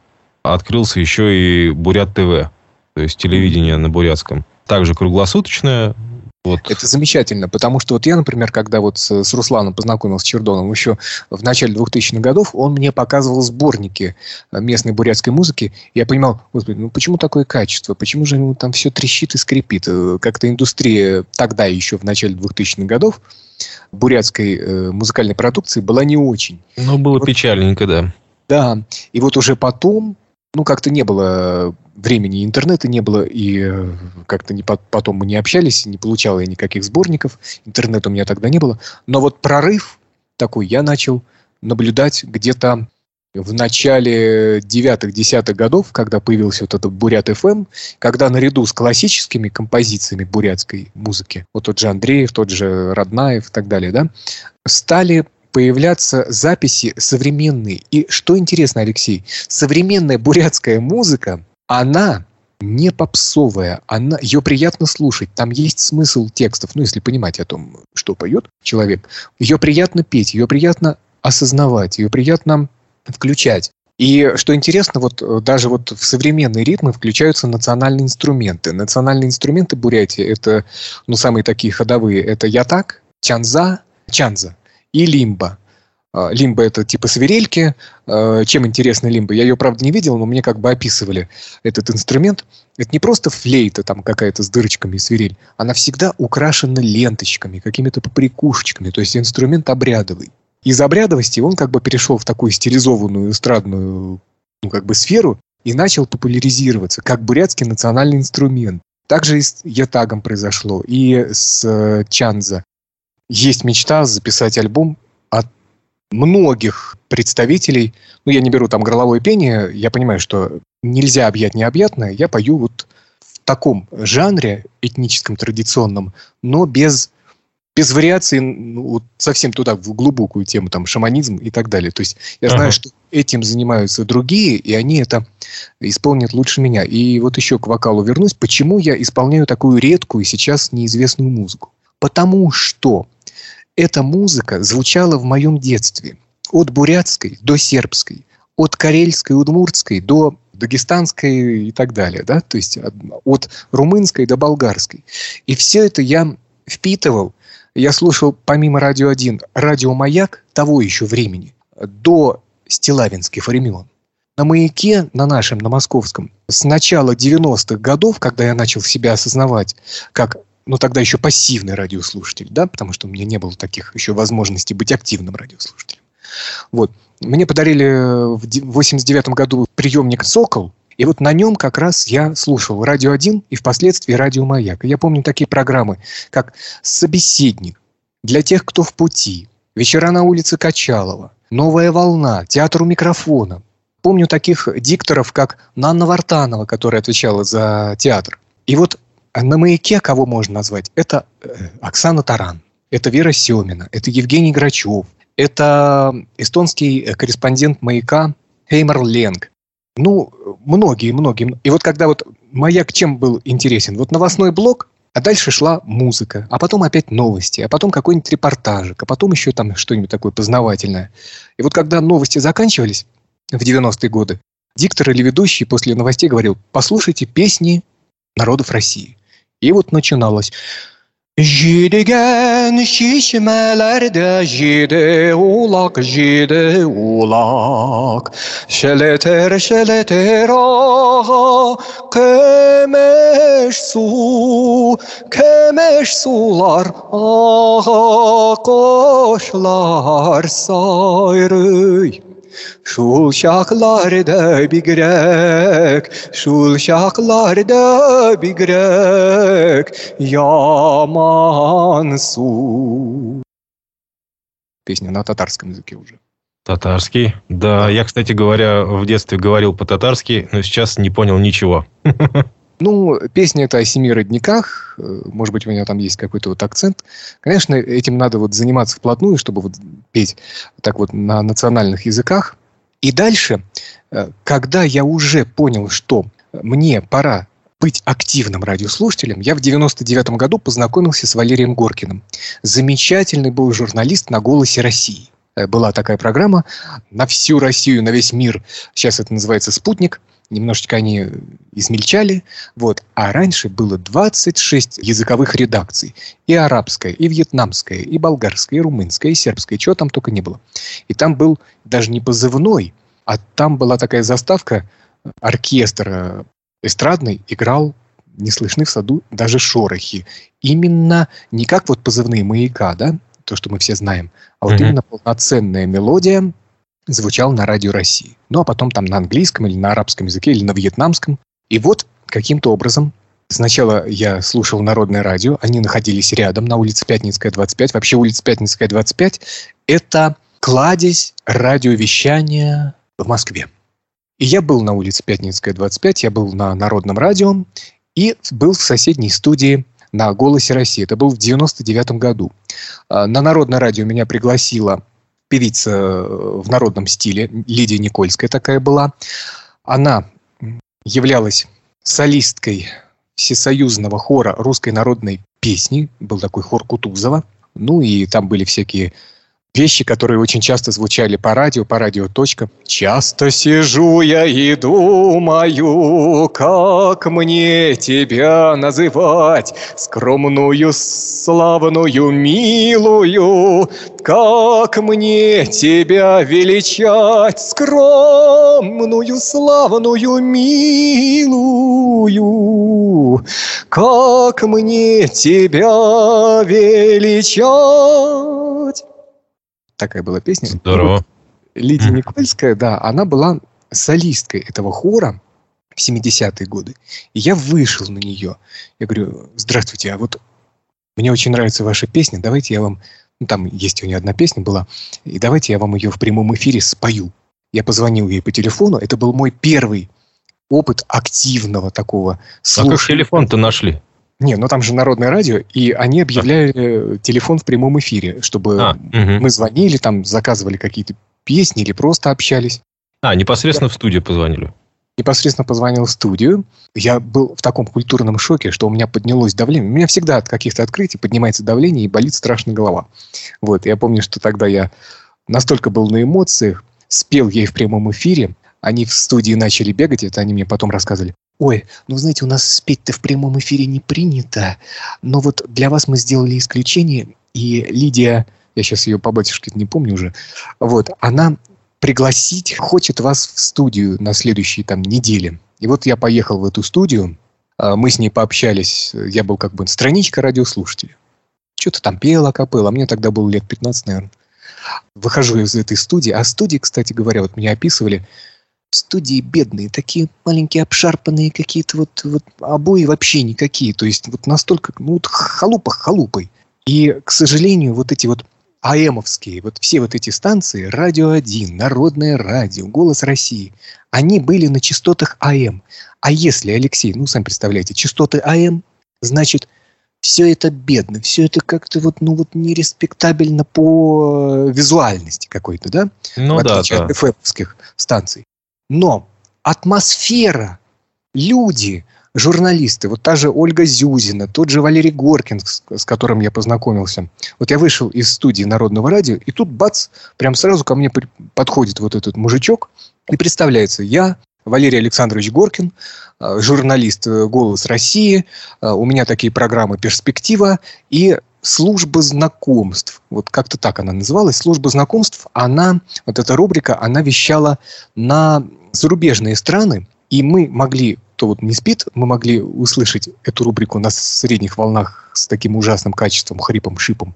открылся еще и Бурят ТВ, то есть телевидение на бурятском. Также круглосуточное. Вот. Это замечательно, потому что вот я, например, когда вот с, с Русланом познакомился с Чердоном еще в начале 2000-х годов, он мне показывал сборники местной бурятской музыки. Я понимал, господи, ну почему такое качество? Почему же ну, там все трещит и скрипит? Как-то индустрия тогда еще в начале 2000-х годов бурятской э, музыкальной продукции была не очень. Ну, было вот, печальненько, да. Да, и вот уже потом ну, как-то не было времени, интернета не было, и э, как-то не, потом мы не общались, не получал я никаких сборников, интернета у меня тогда не было. Но вот прорыв такой я начал наблюдать где-то в начале 9-10 годов, когда появился вот этот Бурят ФМ, когда наряду с классическими композициями бурятской музыки, вот тот же Андреев, тот же Роднаев и так далее, да, стали появляться записи современные. И что интересно, Алексей, современная бурятская музыка, она не попсовая, она, ее приятно слушать, там есть смысл текстов, ну, если понимать о том, что поет человек. Ее приятно петь, ее приятно осознавать, ее приятно включать. И что интересно, вот э, даже вот в современные ритмы включаются национальные инструменты. Национальные инструменты Бурятии это, ну, самые такие ходовые, это ятак, чанза, чанза и лимба. А, лимба это типа свирельки. А, чем интересна лимба? Я ее, правда, не видел, но мне как бы описывали этот инструмент. Это не просто флейта там какая-то с дырочками и свирель. Она всегда украшена ленточками, какими-то поприкушечками. То есть инструмент обрядовый. Из обрядовости он как бы перешел в такую стилизованную эстрадную ну, как бы сферу и начал популяризироваться как бурятский национальный инструмент. Также и с ятагом произошло, и с э, чанза есть мечта записать альбом от многих представителей. Ну, я не беру там горловое пение, я понимаю, что нельзя объять необъятное. Я пою вот в таком жанре этническом, традиционном, но без, без вариаций ну, вот совсем туда, в глубокую тему, там, шаманизм и так далее. То есть я знаю, ага. что этим занимаются другие, и они это исполнят лучше меня. И вот еще к вокалу вернусь. Почему я исполняю такую редкую сейчас неизвестную музыку? Потому что эта музыка звучала в моем детстве. От бурятской до сербской, от карельской, удмуртской до дагестанской и так далее, да, то есть от румынской до болгарской. И все это я впитывал, я слушал помимо «Радио 1» «Радио Маяк» того еще времени, до стилавинских времен. На «Маяке», на нашем, на московском, с начала 90-х годов, когда я начал себя осознавать как ну, тогда еще пассивный радиослушатель, да, потому что у меня не было таких еще возможностей быть активным радиослушателем. Вот. Мне подарили в 89 году приемник «Сокол», и вот на нем как раз я слушал «Радио 1» и впоследствии «Радио Маяк». Я помню такие программы, как «Собеседник», «Для тех, кто в пути», «Вечера на улице Качалова», «Новая волна», «Театр у микрофона». Помню таких дикторов, как Нанна Вартанова, которая отвечала за театр. И вот на «Маяке» кого можно назвать? Это э, Оксана Таран, это Вера Семина, это Евгений Грачев, это эстонский э, корреспондент «Маяка» Хеймар Ленг. Ну, многие, многие. И вот когда вот «Маяк» чем был интересен? Вот новостной блок, а дальше шла музыка, а потом опять новости, а потом какой-нибудь репортажик, а потом еще там что-нибудь такое познавательное. И вот когда новости заканчивались в 90-е годы, диктор или ведущий после новостей говорил, послушайте песни народов России. И вот начиналось Jidigen şişmelerde jide ulak jide ulak Şeleter şeleter aha kemeş su kemeş sular aha koşlar sayrıy Шул шақларда бигрәк, шул шақларда бигрәк, яман су. Песня на татарском языке уже. Татарский. Да, я, кстати говоря, в детстве говорил по-татарски, но сейчас не понял ничего. <laughs> Ну, песня это о семи родниках. Может быть, у меня там есть какой-то вот акцент. Конечно, этим надо вот заниматься вплотную, чтобы вот петь так вот на национальных языках. И дальше, э, когда я уже понял, что мне пора быть активным радиослушателем, я в 99 году познакомился с Валерием Горкиным. Замечательный был журналист на «Голосе России». Э, была такая программа на всю Россию, на весь мир. Сейчас это называется «Спутник». Немножечко они измельчали. Вот. А раньше было 26 языковых редакций. И арабская, и вьетнамская, и болгарская, и румынская, и сербская. Чего там только не было. И там был даже не позывной, а там была такая заставка. Оркестр эстрадный играл «Не слышны в саду даже шорохи». Именно не как вот позывные маяка, да, то, что мы все знаем, а вот mm-hmm. именно полноценная мелодия звучала на радио России. Ну, а потом там на английском или на арабском языке, или на вьетнамском. И вот каким-то образом Сначала я слушал народное радио, они находились рядом на улице Пятницкая, 25. Вообще улица Пятницкая, 25 – это кладезь радиовещания в Москве. И я был на улице Пятницкая, 25, я был на народном радио и был в соседней студии на «Голосе России». Это был в 99 году. А, на народное радио меня пригласила певица э, в народном стиле, Лидия Никольская такая была. Она являлась солисткой всесоюзного хора русской народной песни. Был такой хор Кутузова. Ну и там были всякие вещи, которые очень часто звучали по радио, по радио точка. Часто сижу я и думаю, как мне тебя называть, скромную, славную, милую, как мне тебя величать, скромную, славную, милую, как мне тебя величать такая была песня. Здорово. Лидия Никольская, да, она была солисткой этого хора в 70-е годы. И я вышел на нее. Я говорю, здравствуйте, а вот мне очень нравится ваша песня, давайте я вам... Ну, там есть у нее одна песня была, и давайте я вам ее в прямом эфире спою. Я позвонил ей по телефону, это был мой первый опыт активного такого слушания. А как телефон-то нашли? Не, ну там же народное радио, и они объявляли а. телефон в прямом эфире, чтобы а, угу. мы звонили, там заказывали какие-то песни или просто общались. А, непосредственно да. в студию позвонили. непосредственно позвонил в студию. Я был в таком культурном шоке, что у меня поднялось давление. У меня всегда от каких-то открытий поднимается давление и болит страшно голова. Вот, я помню, что тогда я настолько был на эмоциях, спел ей в прямом эфире, они в студии начали бегать, это они мне потом рассказывали. Ой, ну знаете, у нас спеть-то в прямом эфире не принято, но вот для вас мы сделали исключение, и Лидия, я сейчас ее по батюшке не помню уже, вот, она пригласить хочет вас в студию на следующей там неделе. И вот я поехал в эту студию, а, мы с ней пообщались, я был как бы страничка радиослушателя. Что-то там пел акапелла, а мне тогда было лет 15, наверное. Выхожу из этой студии, а студии, кстати говоря, вот меня описывали, студии бедные, такие маленькие обшарпанные какие-то вот, вот обои вообще никакие. То есть вот настолько, ну вот халупа халупой. И, к сожалению, вот эти вот АЭМовские, вот все вот эти станции, Радио 1, Народное радио, Голос России, они были на частотах АМ. А если, Алексей, ну, сам представляете, частоты АМ, значит, все это бедно, все это как-то вот, ну, вот нереспектабельно по визуальности какой-то, да? Ну, в да, отличие да. от ФМовских станций. Но атмосфера, люди, журналисты, вот та же Ольга Зюзина, тот же Валерий Горкин, с, которым я познакомился. Вот я вышел из студии Народного радио, и тут, бац, прям сразу ко мне подходит вот этот мужичок и представляется, я Валерий Александрович Горкин, э, журналист э, «Голос России», э, у меня такие программы «Перспектива» и служба знакомств. Вот как-то так она называлась. Служба знакомств, она, вот эта рубрика, она вещала на зарубежные страны, и мы могли, кто вот не спит, мы могли услышать эту рубрику на средних волнах с таким ужасным качеством, хрипом, шипом.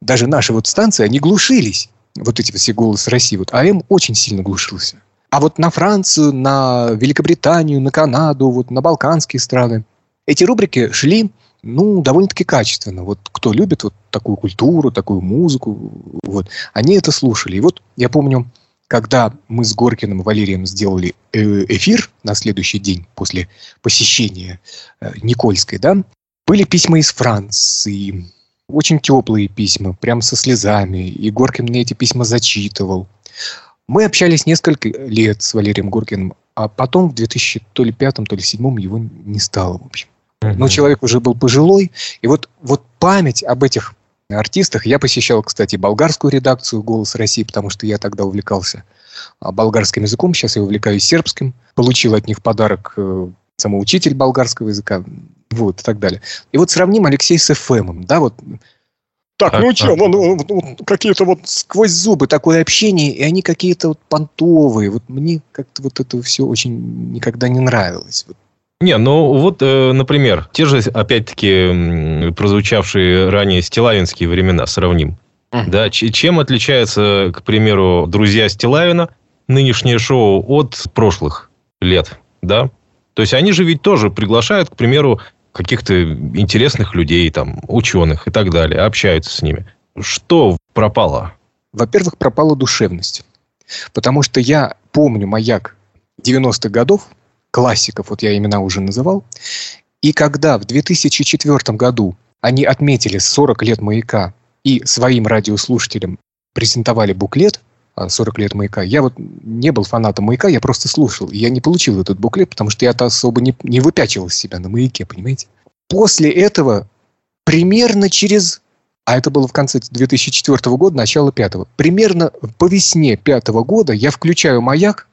Даже наши вот станции, они глушились. Вот эти все «Голос России». Вот АМ очень сильно глушился. А вот на Францию, на Великобританию, на Канаду, вот на балканские страны эти рубрики шли, ну, довольно-таки качественно. Вот кто любит вот такую культуру, такую музыку, вот, они это слушали. И вот я помню, когда мы с Горкиным Валерием сделали э, эфир на следующий день после посещения э, Никольской, да, были письма из Франции, очень теплые письма, прям со слезами. И Горкин мне эти письма зачитывал. Мы общались несколько лет с Валерием Горкиным, а потом в 2000 то ли пятом, то ли седьмом его не стало, в общем. Но человек уже был пожилой, и вот, вот память об этих артистах. Я посещал, кстати, болгарскую редакцию «Голос России», потому что я тогда увлекался а, болгарским языком, сейчас я увлекаюсь сербским. Получил от них подарок э, самоучитель болгарского языка, вот, и так далее. И вот сравним Алексей с ФМом, да, вот так, Так, ну так. что, ну, ну, ну, какие-то вот сквозь зубы такое общение, и они какие-то вот понтовые. Вот мне как-то вот это все очень никогда не нравилось. Вот. Не, ну вот, э, например, те же, опять-таки, прозвучавшие ранее стилавинские времена сравним. Мгм. Да, чем отличается, к примеру, «Друзья Стилавина», нынешнее шоу, от прошлых лет, да? То есть они же ведь тоже приглашают, к примеру, каких-то интересных людей, там, ученых и так далее, общаются с ними. Что пропало? Во-первых, пропала душевность. Потому что я помню маяк 90-х годов, классиков, вот я имена уже называл, и когда в 2004 году они отметили 40 лет маяка и своим радиослушателям презентовали буклет а, 40 лет маяка, я вот не был фанатом маяка, я просто слушал. Я не получил этот буклет, потому что я-то особо не, не выпячивал себя на маяке, понимаете? После этого примерно через а это было в конце 2004 года, начало пятого. Примерно по весне пятого года я включаю маяк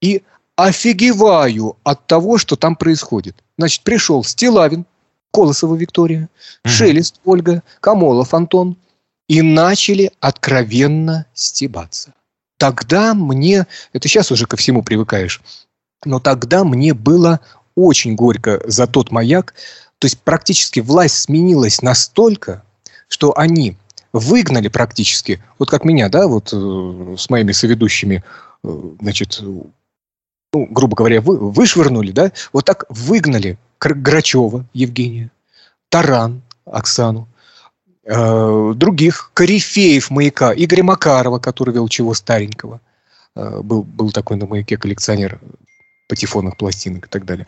и офигеваю от того, что там происходит. Значит, пришел Стилавин, Колосова Виктория, Мгм. Шелест Ольга, Камолов Антон и начали откровенно стебаться. Тогда мне, это сейчас уже ко всему привыкаешь, но тогда мне было очень горько за тот маяк. То есть практически власть сменилась настолько, что они выгнали практически, вот как меня, да, вот э, с моими соведущими, э, значит, ну, грубо говоря, вы, вышвырнули, да, вот так выгнали Грачева Евгения, Таран Оксану, э, других корифеев маяка, Игоря Макарова, который вел чего старенького, Э, был, был такой на маяке коллекционер патефонных пластинок и так далее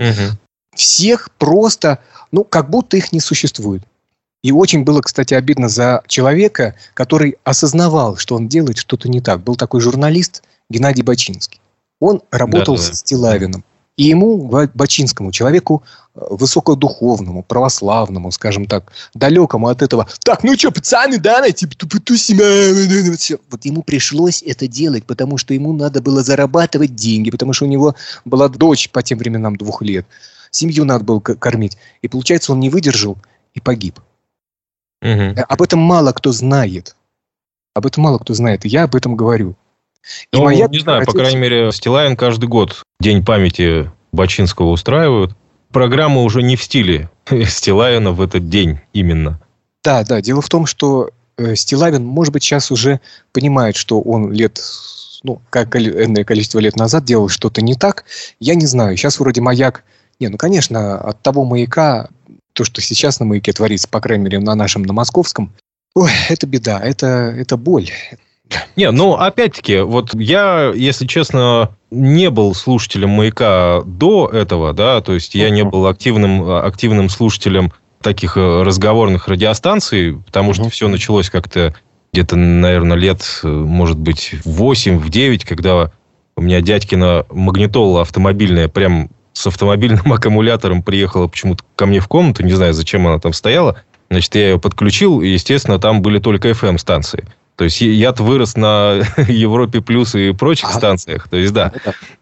всех просто, ну, как будто их не существует. И очень было, кстати, обидно за человека, который осознавал, что он делает что-то не так. Был такой журналист Геннадий Бачинский. Он работал Да-да-да. с Стилавиным. И ему, бачинскому человеку, э, высокодуховному, православному, скажем так, далекому от этого, так, ну что, пацаны, да, типа тусим, все. Вот ему пришлось это делать, потому что ему надо было зарабатывать деньги, потому что у него была дочь по тем временам двух лет. Семью надо было кормить. И получается, он не выдержал и погиб. Угу. Об этом мало кто знает. Об этом мало кто знает. И я об этом говорю. И ну, моя... не знаю, по крайней мере, Стилайн каждый год День памяти Бачинского устраивают. Программа уже не в стиле <laughs> Стилавина в этот день именно. Да, да. Дело в том, что э, Стилавин, может быть, сейчас уже понимает, что он лет, ну, как энное количество лет назад делал что-то не так. Я не знаю. Сейчас вроде маяк... Не, ну, конечно, от того маяка, то, что сейчас на маяке творится, по крайней мере, на нашем, на московском, ой, это беда, это, это боль. Не, ну, опять-таки, вот я, если честно, не был слушателем «Маяка» до этого, да, то есть я не был активным, активным слушателем таких э, разговорных радиостанций, потому что все началось как-то где-то, наверное, лет, э, может быть, 8-9, когда у меня дядькина магнитола автомобильная прям с автомобильным <laughs> аккумулятором приехала почему-то ко мне в комнату, не знаю, зачем она там стояла. Значит, я ее подключил, и, естественно, там были только FM-станции. То есть я-то вырос на <laughs> Европе плюс и прочих а, станциях. То есть да.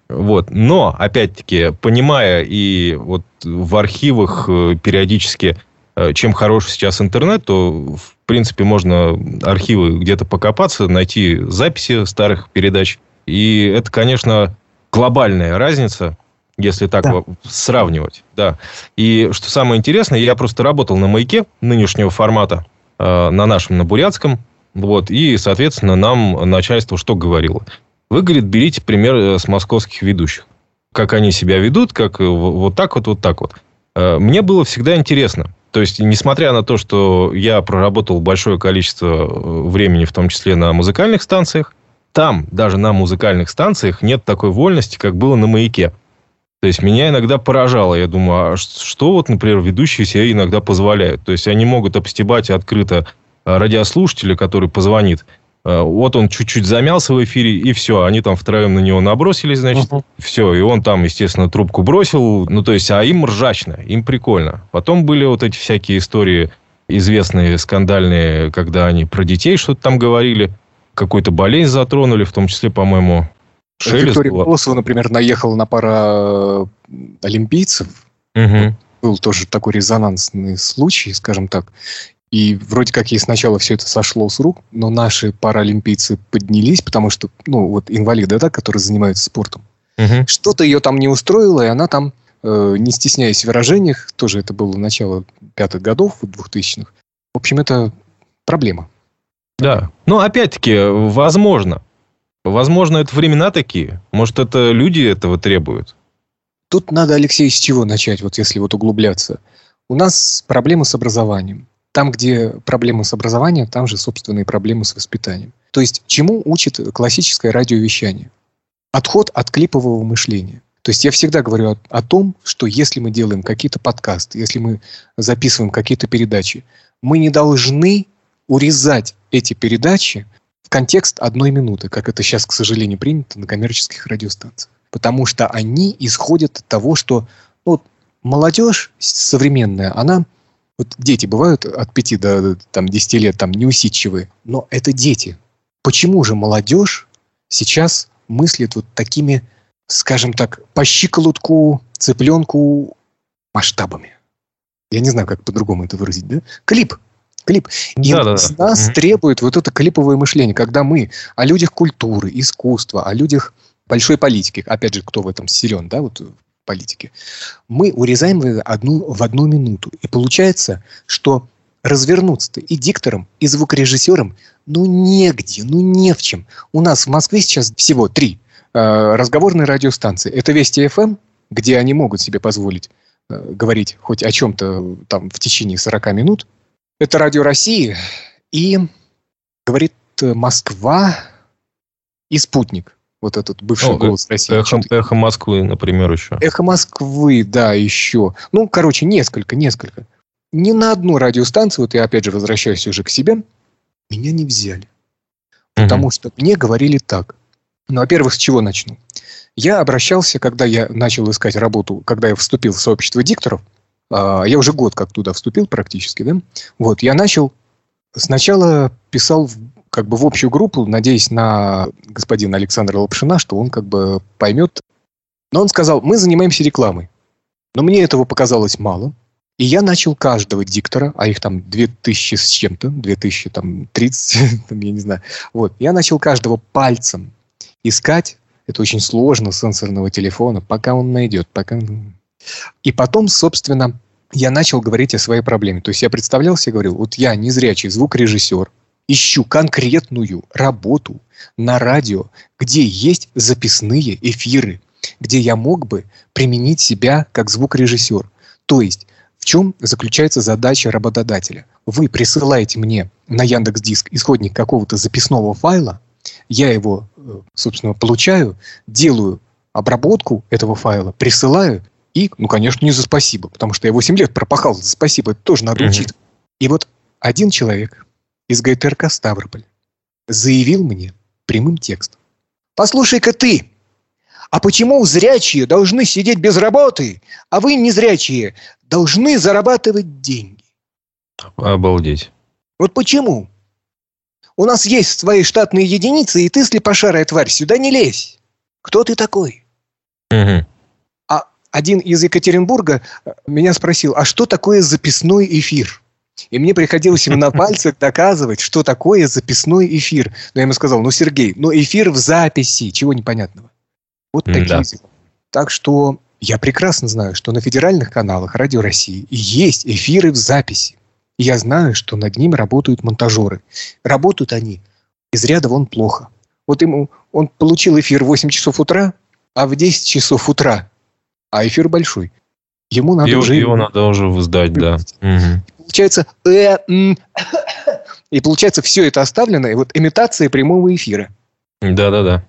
Вот. Но, опять-таки, понимая и вот в архивах э, периодически, э, чем хорош сейчас интернет, то, в принципе, можно архивы где-то покопаться, найти записи старых передач. И это, конечно, глобальная разница, если так да. сравнивать. Да. И что самое интересное, я просто работал на маяке нынешнего формата, э, на нашем, на бурятском, вот, и, соответственно, нам начальство что говорило? Вы, говорит, берите пример э, с московских ведущих. Как они себя ведут, как э, вот так вот, вот так вот. Э, мне было всегда интересно. То есть, несмотря на то, что я проработал большое количество времени, в том числе на музыкальных станциях, там, даже на музыкальных станциях, нет такой вольности, как было на маяке. То есть, меня иногда поражало. Я думаю, а что вот, например, ведущие себе иногда позволяют? То есть, они могут обстебать открыто радиослушателя, который позвонит, э, вот он чуть-чуть замялся в эфире, и все, они там втроем на него набросились, значит, uh-huh. все, и он там, естественно, трубку бросил, ну, то есть, а им ржачно, им прикольно. Потом были вот эти всякие истории известные, скандальные, когда они про детей что-то там говорили, какую-то болезнь затронули, в том числе, по-моему, Шелест Виктория Колосова, например, наехала на пара олимпийцев. Угу. Был тоже такой резонансный случай, скажем так. И вроде как ей сначала все это сошло с рук, но наши паралимпийцы поднялись, потому что, ну, вот инвалиды, да, которые занимаются спортом. Угу. Что-то ее там не устроило, и она там, э, не стесняясь в выражениях, тоже это было начало пятых годов, двухтысячных. В общем, это проблема. Да. Но опять-таки, возможно. Возможно, это времена такие. Может, это люди этого требуют. Тут надо, Алексей, с чего начать, вот если вот углубляться. У нас проблемы с образованием. Там, где проблемы с образованием, там же, собственные проблемы с воспитанием. То есть, чему учит классическое радиовещание? Отход от клипового мышления. То есть я всегда говорю о, о том, что если мы делаем какие-то подкасты, если мы записываем какие-то передачи, мы не должны урезать эти передачи в контекст одной минуты, как это сейчас, к сожалению, принято на коммерческих радиостанциях. Потому что они исходят от того, что ну, молодежь современная, она вот дети бывают от 5 до там, 10 лет там неусидчивые, но это дети. Почему же молодежь сейчас мыслит вот такими, скажем так, по щиколотку, цыпленку масштабами? Я не знаю, как по-другому это выразить, да? Клип. Клип. И да, да, с нас угу. требует вот это клиповое мышление, когда мы о людях культуры, искусства, о людях большой политики, опять же, кто в этом силен, да, вот политики, мы урезаем одну, в одну минуту. И получается, что развернуться-то и диктором, и звукорежиссером, ну, негде, ну, не в чем. У нас в Москве сейчас всего три э, разговорные радиостанции. Это Вести ФМ, эм, где они могут себе позволить э, говорить хоть о чем-то там в течение 40 минут. Это Радио России и говорит э, Москва и Спутник. Вот этот бывший ну, голос России. Эхо, эхо Москвы, например, еще. Эхо Москвы, да, еще. Ну, короче, несколько, несколько. Ни на одну радиостанцию, вот я опять же возвращаюсь уже к себе, меня не взяли. Потому угу. что мне говорили так. Ну, во-первых, с чего начну? Я обращался, когда я начал искать работу, когда я вступил в сообщество дикторов, а, я уже год как туда вступил практически, да, вот, я начал, сначала писал как бы в общую группу, надеясь на господина Александра Лапшина, что он как бы поймет. Но он сказал, мы занимаемся рекламой. Но мне этого показалось мало. И я начал каждого диктора, а их там 2000 с чем-то, 2000, там, 30, <laughs> там, я не знаю. Вот, я начал каждого пальцем искать. Это очень сложно, сенсорного телефона, пока он найдет, пока... И потом, собственно, я начал говорить о своей проблеме. То есть я представлялся и говорил, вот я незрячий звукорежиссер, ищу конкретную работу на радио, где есть записные эфиры, где я мог бы применить себя как звукорежиссер. То есть в чем заключается задача работодателя? Вы присылаете мне на Яндекс Диск исходник какого-то записного файла, я его, э, собственно, получаю, делаю обработку этого файла, присылаю, и, ну, конечно, не за спасибо, потому что я 8 лет пропахал за спасибо, это тоже надо учить. И вот один человек из ГТРК Ставрополь заявил мне прямым текстом. «Послушай-ка ты, а почему зрячие должны сидеть без работы, а вы, незрячие, должны зарабатывать деньги? Обалдеть. Вот почему? У нас есть свои штатные единицы, и ты, слепошарая тварь, сюда не лезь. Кто ты такой? Угу. А один из Екатеринбурга э, меня спросил, а что такое записной эфир? И мне приходилось ему на пальцах доказывать, что такое записной эфир. Но я ему сказал, ну, Сергей, ну, эфир в записи, чего непонятного. Вот такие да. Так что я прекрасно знаю, что на федеральных каналах Радио России есть эфиры в записи. И я знаю, что над ним работают монтажеры. Работают они из ряда вон плохо. Вот ему он получил эфир в 8 часов утра, а в 10 часов утра, а эфир большой. Ему надо его, уже... Его надо уже сдать, да. Получается... Э, и получается, все это оставлено, и вот имитация прямого эфира. Да-да-да.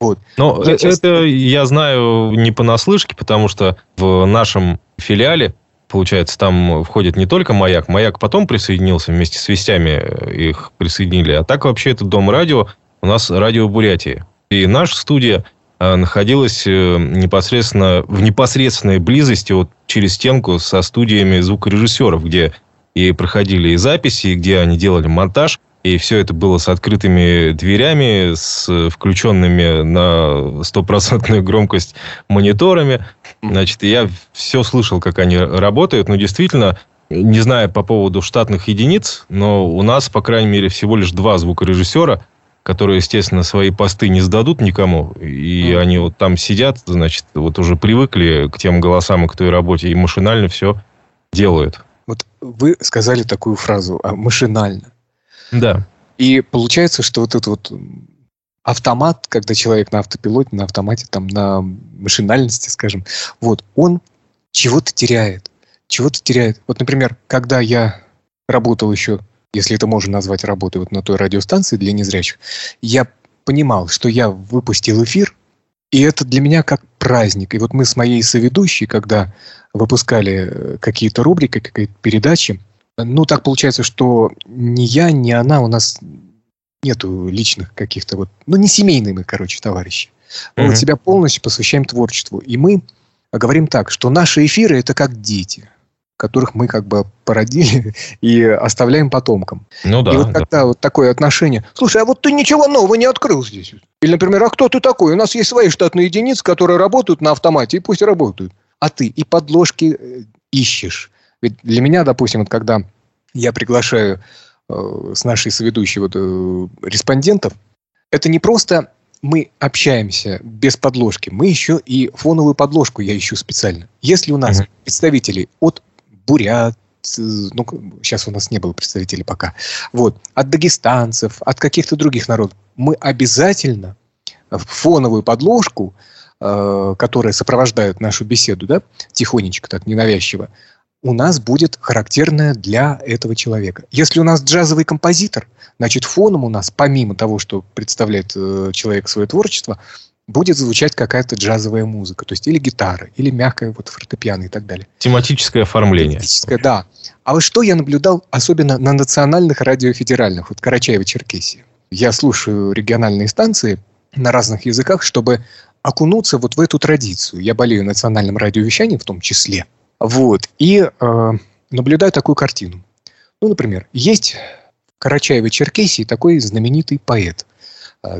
Вот. Но я это часто... я знаю не понаслышке, потому что в нашем филиале, получается, там входит не только «Маяк». «Маяк» потом присоединился, вместе с «Вестями» их присоединили. А так вообще это Дом радио, у нас радио Бурятии. И наша студия э, находилась э, непосредственно в непосредственной близости вот через стенку со студиями звукорежиссеров, где и проходили и записи, и где они делали монтаж – и все это было с открытыми дверями, с включенными на стопроцентную громкость мониторами. Значит, я все слышал, как они работают, но действительно, не знаю по поводу штатных единиц, но у нас, по крайней мере, всего лишь два звукорежиссера, которые, естественно, свои посты не сдадут никому, и mm. они вот там сидят, значит, вот уже привыкли к тем голосам и к той работе, и машинально все делают. Вот вы сказали такую фразу, а машинально. Да. И получается, что вот этот вот автомат, когда человек на автопилоте, на автомате, там, на машинальности, скажем, вот, он чего-то теряет. Чего-то теряет. Вот, например, когда я работал еще, если это можно назвать работой вот на той радиостанции для незрячих, я понимал, что я выпустил эфир, и это для меня как праздник. И вот мы с моей соведущей, когда выпускали э, какие-то рубрики, какие-то передачи, ну, так получается, что ни я, ни она, у нас нету личных каких-то вот, ну, не семейные мы, короче, товарищи. Мы mm-hmm. вот себя полностью посвящаем творчеству. И мы говорим так, что наши эфиры – это как дети, которых мы как бы породили <laughs> и оставляем потомкам. Ну да. И вот когда да. вот такое отношение, слушай, а вот ты ничего нового не открыл здесь. Или, например, а кто ты такой? У нас есть свои штатные единицы, которые работают на автомате, и пусть работают. А ты и подложки э, ищешь, ведь для меня, допустим, вот когда я приглашаю э, с нашей соведущей вот, э, респондентов, это не просто мы общаемся без подложки, мы еще и фоновую подложку я ищу специально. Если у нас mm-hmm. представители от бурят, ну, сейчас у нас не было представителей пока, вот, от дагестанцев, от каких-то других народов, мы обязательно фоновую подложку, э, которая сопровождает нашу беседу, да, тихонечко так, ненавязчиво, у нас будет характерная для этого человека. Если у нас джазовый композитор, значит фоном у нас, помимо того, что представляет э, человек свое творчество, будет звучать какая-то джазовая музыка, то есть или гитара, или мягкая вот фортепиано и так далее. Тематическое оформление. Тематическое, да. А вот что я наблюдал, особенно на национальных радиофедеральных, вот Карачаево-Черкесия. Я слушаю региональные станции, на разных языках, чтобы окунуться вот в эту традицию. Я болею национальным радиовещанием в том числе. Вот. И э, наблюдаю такую картину. Ну, например, есть в Карачаево-Черкесии такой знаменитый поэт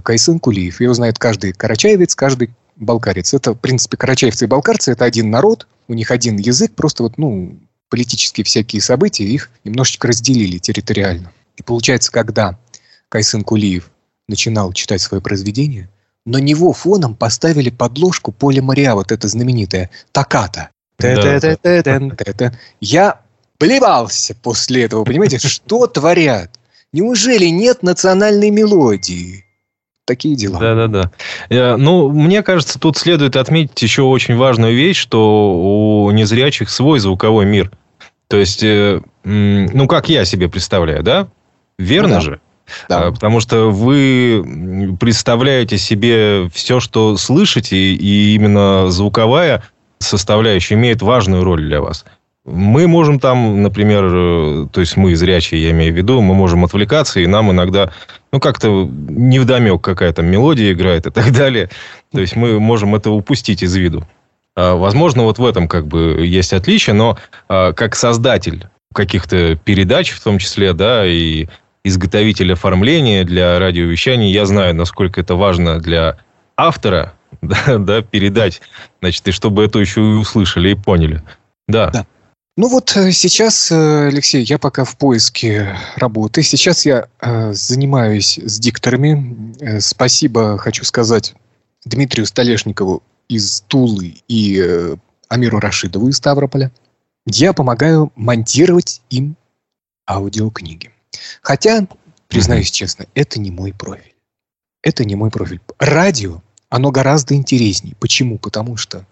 Кайсын Кулиев. Его знает каждый карачаевец, каждый балкарец. Это, в принципе, карачаевцы и балкарцы – это один народ, у них один язык, просто вот, ну, политические всякие события их немножечко разделили территориально. И получается, когда Кайсын Кулиев начинал читать свое произведение, на него фоном поставили подложку Поля Мариа, вот это знаменитое, «Токата». Я плевался после этого, понимаете, что творят? Неужели нет национальной мелодии? Такие дела. Да-да-да. Э, ну, мне кажется, тут следует отметить еще очень важную вещь, что у незрячих свой звуковой мир. То есть, э, ну, как я себе представляю, да? Верно ну, да. же? Да. А, потому что вы представляете себе все, что слышите, и именно звуковая составляющая имеет важную роль для вас. Мы можем там, например, э, то есть мы зрячие, я имею в виду, мы можем отвлекаться, и нам иногда, ну, как-то невдомек какая-то мелодия играет и так далее. То есть мы можем это упустить из виду. А, возможно, вот в этом как бы есть отличие, но а, как создатель каких-то передач, в том числе, да, и изготовитель оформления для радиовещания, я знаю, насколько это важно для автора, <laughs> да, да, передать, значит, и чтобы это еще и услышали и поняли. Да. да. Ну вот э, сейчас, э, Алексей, я пока в поиске работы. Сейчас я э, занимаюсь с дикторами. Э, спасибо хочу сказать Дмитрию Столешникову из Тулы и э, Амиру Рашидову из Ставрополя. Я помогаю монтировать им аудиокниги. Хотя, признаюсь mm-hmm. честно, это не мой профиль. Это не мой профиль. Радио, оно гораздо интереснее. Почему? Потому что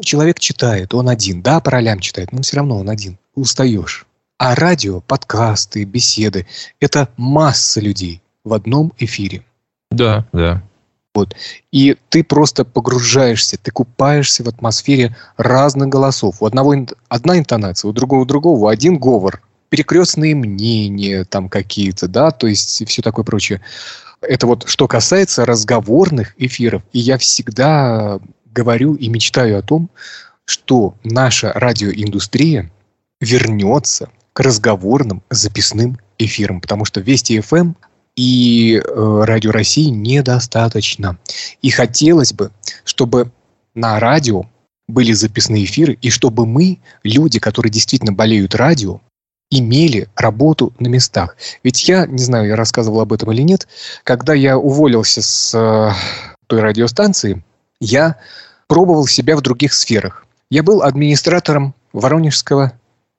человек читает, он один. Да, по ролям читает, но все равно он один. Устаешь. А радио, подкасты, беседы – это масса людей в одном эфире. Да, да. Вот. И ты просто погружаешься, ты купаешься в атмосфере разных голосов. У одного одна интонация, у другого у другого один говор, перекрестные мнения там какие-то, да, то есть все такое прочее. Это вот что касается разговорных эфиров. И я всегда говорю и мечтаю о том, что наша радиоиндустрия вернется к разговорным записным эфирам, потому что Вести ФМ эм и э, Радио России недостаточно. И хотелось бы, чтобы на радио были записные эфиры, и чтобы мы, люди, которые действительно болеют радио, имели работу на местах. Ведь я, не знаю, я рассказывал об этом или нет, когда я уволился с э, той радиостанции, я пробовал себя в других сферах. Я был администратором Воронежского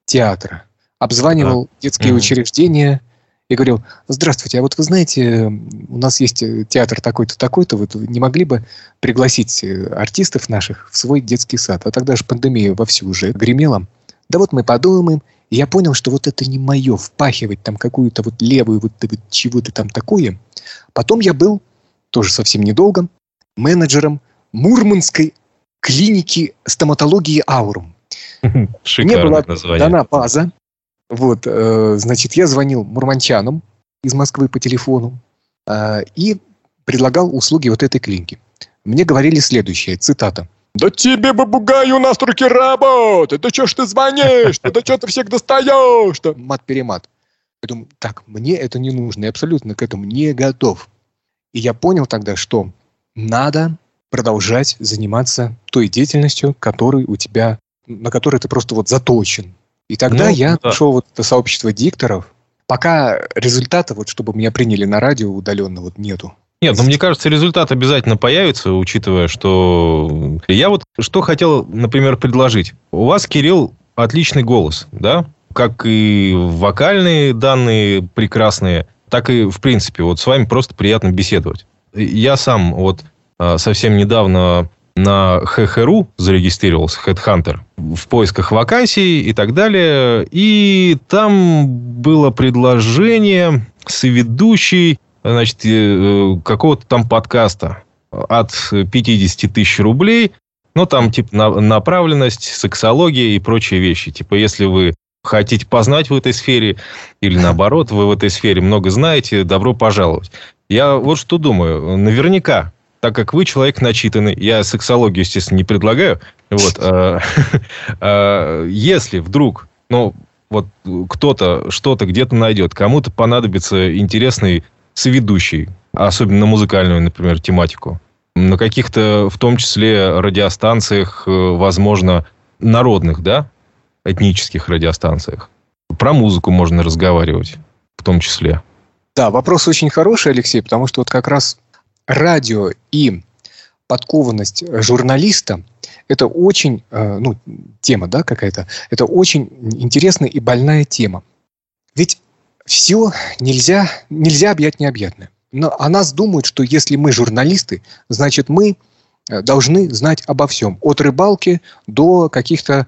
театра, обзванивал да. детские mm-hmm. учреждения и говорил, здравствуйте, а вот вы знаете, у нас есть театр такой-то, такой-то, вот не могли бы пригласить артистов наших в свой детский сад? А тогда же пандемия вовсю уже гремела. Да вот мы подумаем, и я понял, что вот это не мое, впахивать там какую-то вот левую вот, вот чего-то там такое. Потом я был, тоже совсем недолго, менеджером Мурманской клиники стоматологии Аурум. <laughs> Мне была название. дана база. Вот, э, значит, я звонил мурманчанам из Москвы по телефону э, и предлагал услуги вот этой клиники. Мне говорили следующее, цитата. «Да тебе, бабугай, у нас руки работают! Да что ж ты звонишь? Да что ты всех достаешь -то? Мат-перемат. Я думаю, так, мне это не нужно, я абсолютно к этому не готов. И я понял тогда, что надо продолжать заниматься той деятельностью, которой у тебя, на которой ты просто вот заточен. И тогда ну, я да. нашел вот это сообщество дикторов. Пока результата, вот чтобы меня приняли на радио удаленно, вот нету. Нет, но ну, мне кажется, результат обязательно появится, учитывая, что... Я вот что хотел, например, предложить. У вас, Кирилл, отличный голос, да? Как и вокальные данные прекрасные, так и, в принципе, вот с вами просто приятно беседовать. Я сам вот совсем недавно на ХХРУ зарегистрировался, Headhunter, в поисках вакансий и так далее. И там было предложение соведущей значит, э, какого-то там подкаста от 50 тысяч рублей. Ну, там, типа, направленность, сексология и прочие вещи. Типа, если вы хотите познать в этой сфере, или наоборот, вы в этой сфере много знаете, добро пожаловать. Я вот что думаю. Наверняка так как вы человек начитанный, я сексологию, естественно, не предлагаю, вот, а, <laughs> а, если вдруг, ну, вот кто-то что-то где-то найдет, кому-то понадобится интересный соведущий, особенно музыкальную, например, тематику, на каких-то, в том числе, радиостанциях, э, возможно, народных, да, этнических радиостанциях. Про музыку можно разговаривать в том числе. Да, вопрос очень хороший, Алексей, потому что вот как раз радио и подкованность журналиста – это очень, э, ну, тема, да, какая-то, это очень интересная и больная тема. Ведь все нельзя, нельзя объять необъятное. Но о нас думают, что если мы журналисты, значит мы э, должны знать обо всем. От рыбалки до каких-то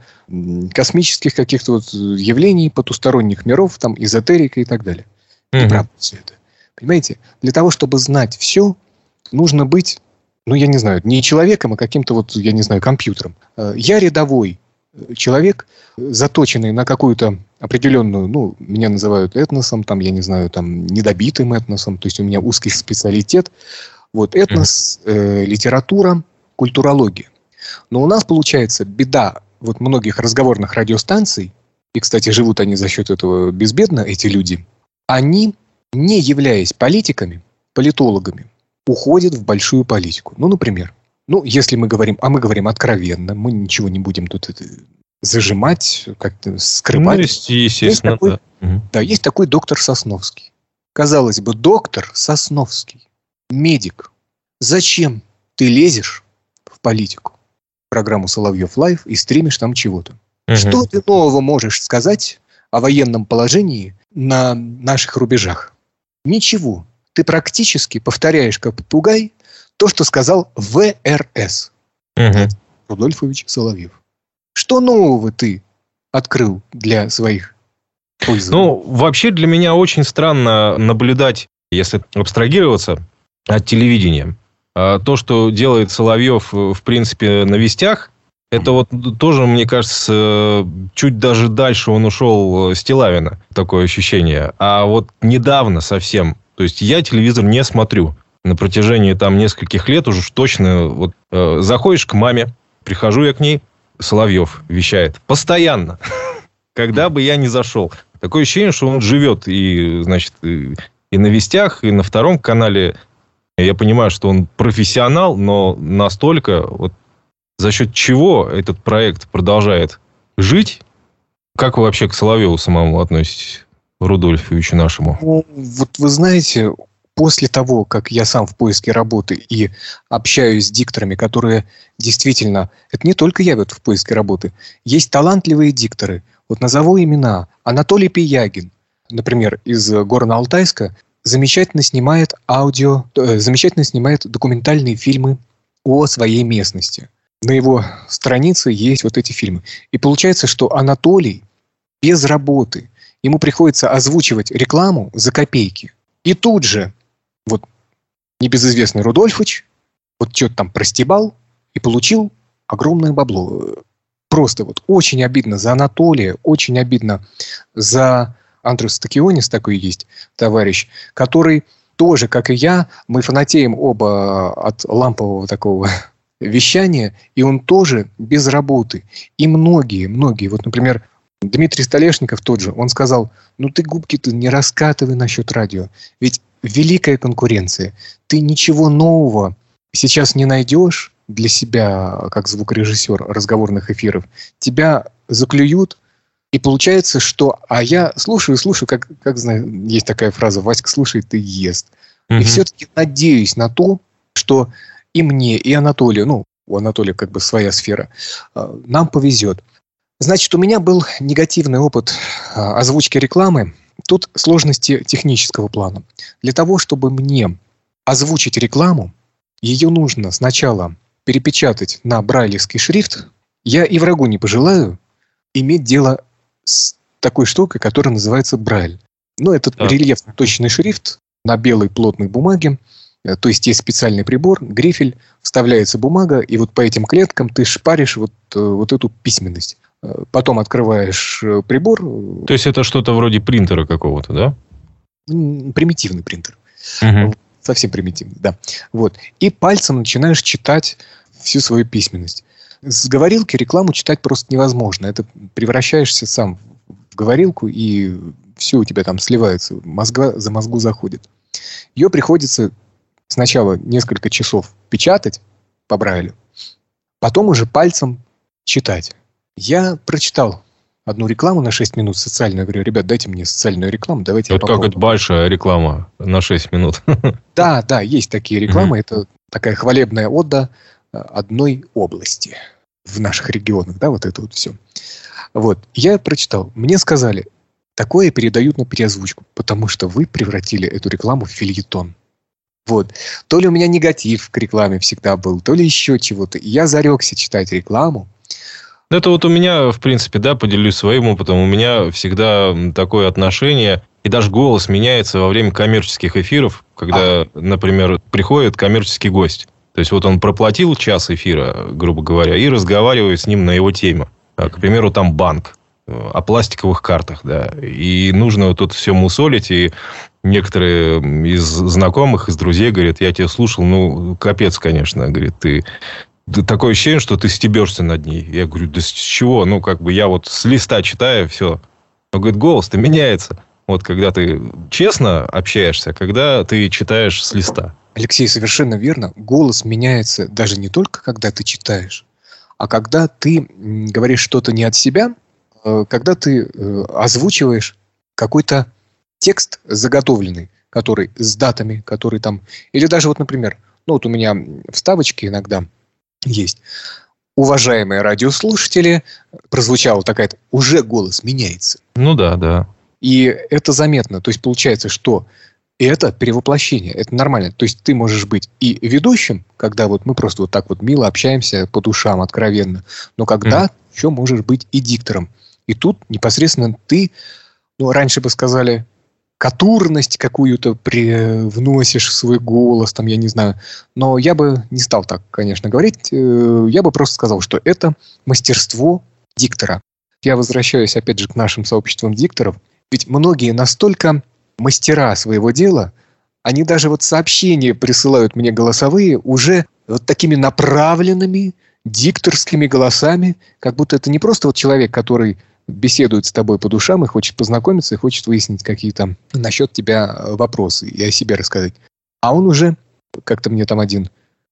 космических каких-то вот явлений, потусторонних миров, там, эзотерика и так далее. Mm-hmm. Неправда все это. Понимаете? Для того, чтобы знать все, нужно быть, ну, я не знаю, не человеком, а каким-то вот, я не знаю, компьютером. Э, я рядовой э, человек, заточенный на какую-то определенную, ну, меня называют этносом, там, я не знаю, там, недобитым этносом, то есть у меня узкий специалитет. Вот этнос, э, литература, культурология. Но у нас получается беда вот многих разговорных радиостанций, и, кстати, живут они за счет этого безбедно, эти люди, они, не являясь политиками, политологами, уходят в большую политику. Ну, например, ну, если мы говорим, а мы говорим откровенно, мы ничего не будем тут это, зажимать, как-то скрывать. Ну, есть, естественно, есть такой, да. Да, есть такой доктор Сосновский. Казалось бы, доктор Сосновский, медик. Зачем ты лезешь в политику? Программу Соловьев Лайв и стримишь там чего-то. Угу. Что ты нового можешь сказать о военном положении на наших рубежах? Ничего ты практически повторяешь как попугай то, что сказал ВРС. Угу. Рудольфович Соловьев. Что нового ты открыл для своих пользователей? Ну, вообще для меня очень странно наблюдать, если абстрагироваться от телевидения. А то, что делает Соловьев, в принципе, на вестях, это вот тоже, мне кажется, чуть даже дальше он ушел с Телавина, такое ощущение. А вот недавно совсем то есть я телевизор не смотрю. На протяжении там нескольких лет уже точно вот э, заходишь к маме, прихожу я к ней, Соловьев вещает постоянно, <laughs> когда бы я ни зашел. Такое ощущение, что он живет и, значит, и, на вестях, и на втором канале. Я понимаю, что он профессионал, но настолько, вот за счет чего этот проект продолжает жить, как вы вообще к Соловьеву самому относитесь? Рудольфовичу нашему? Ну, вот вы знаете, после того, как я сам в поиске работы и общаюсь с дикторами, которые действительно, это не только я вот в поиске работы, есть талантливые дикторы. Вот назову имена. Анатолий Пиягин, например, из Горно-Алтайска, замечательно снимает аудио, э, замечательно снимает документальные фильмы о своей местности. На его странице есть вот эти фильмы. И получается, что Анатолий без работы – ему приходится озвучивать рекламу за копейки. И тут же вот небезызвестный Рудольфович вот что-то там простебал и получил огромное бабло. Просто вот очень обидно за Анатолия, очень обидно за Андрюс Такионис такой есть товарищ, который тоже, как и я, мы фанатеем оба от лампового такого <laughs> вещания, и он тоже без работы. И многие, многие, вот, например, Дмитрий Столешников тот же, он сказал, ну ты губки-то не раскатывай насчет радио, ведь великая конкуренция, ты ничего нового сейчас не найдешь для себя, как звукорежиссер разговорных эфиров, тебя заклюют, и получается, что, а я слушаю, слушаю, как, как знаю, есть такая фраза, Васька слушает и ест. Mm-hmm. И все-таки надеюсь на то, что и мне, и Анатолию, ну, у Анатолия как бы своя сфера, а, нам повезет. Значит, у меня был негативный опыт а, озвучки рекламы. Тут сложности технического плана. Для того, чтобы мне озвучить рекламу, ее нужно сначала перепечатать на брайлевский шрифт. Я и врагу не пожелаю иметь дело с такой штукой, которая называется брайль. Но этот да. рельефный точный шрифт на белой плотной бумаге, э, то есть есть специальный прибор, грифель, вставляется бумага, и вот по этим клеткам ты шпаришь вот, э, вот эту письменность. Потом открываешь э, прибор. То есть это что-то вроде принтера какого-то, да? Примитивный принтер. Угу. Совсем примитивно, да. Вот. И пальцем начинаешь читать всю свою письменность. С говорилки рекламу читать просто невозможно. Это превращаешься сам в говорилку, и все у тебя там сливается, мозга за мозгу заходит. Ее приходится сначала несколько часов печатать по Брайлю, потом уже пальцем читать. Я прочитал одну рекламу на 6 минут социальную. Я говорю, ребят, дайте мне социальную рекламу, давайте Это как это большая реклама на 6 минут. <laughs> Да, да, есть такие рекламы. Это такая хвалебная отда э, одной области в наших регионах, да, вот это вот все. Вот, я прочитал. Мне сказали, такое передают на переозвучку, потому что вы превратили эту рекламу в фильетон. Вот. То ли у меня негатив к рекламе всегда был, то ли еще чего-то. Я зарекся читать рекламу, это вот у меня, в принципе, да, поделюсь своим опытом. У меня всегда такое отношение, и даже голос меняется во время коммерческих эфиров, когда, а. например, приходит коммерческий гость. То есть вот он проплатил час эфира, грубо говоря, и разговаривает с ним на его теме. А, к примеру, там банк э, о пластиковых картах, да. И нужно вот это все мусолить, и некоторые из знакомых, из друзей говорят, я тебя слушал, ну, капец, конечно, говорит, ты такое ощущение, что ты стебешься над ней. Я говорю, да с чего? Ну, как бы я вот с листа читаю, все. Он говорит, голос-то меняется. Вот когда ты честно общаешься, когда ты читаешь с листа. Алексей, совершенно верно. Голос меняется даже не только когда ты читаешь, а когда ты говоришь что-то не от себя, э, когда ты э, озвучиваешь какой-то текст заготовленный, который с датами, который там... Или даже вот, например, ну вот у меня вставочки иногда – есть. Уважаемые радиослушатели, прозвучала такая уже голос меняется. Ну да, да. И это заметно. То есть получается, что это перевоплощение, это нормально. То есть ты можешь быть и ведущим, когда вот мы просто вот так вот мило общаемся по душам, откровенно, но когда mm. еще можешь быть и диктором. И тут непосредственно ты, ну, раньше бы сказали, катурность какую-то привносишь в свой голос, там, я не знаю. Но я бы не стал так, конечно, говорить. Э, я бы просто сказал, что это мастерство диктора. Я возвращаюсь, опять же, к нашим сообществам дикторов. Ведь многие настолько мастера своего дела, они даже вот сообщения присылают мне голосовые уже вот такими направленными дикторскими голосами, как будто это не просто вот человек, который беседует с тобой по душам и хочет познакомиться, и хочет выяснить какие-то насчет тебя э, вопросы и о себе рассказать. А он уже, как-то мне там один,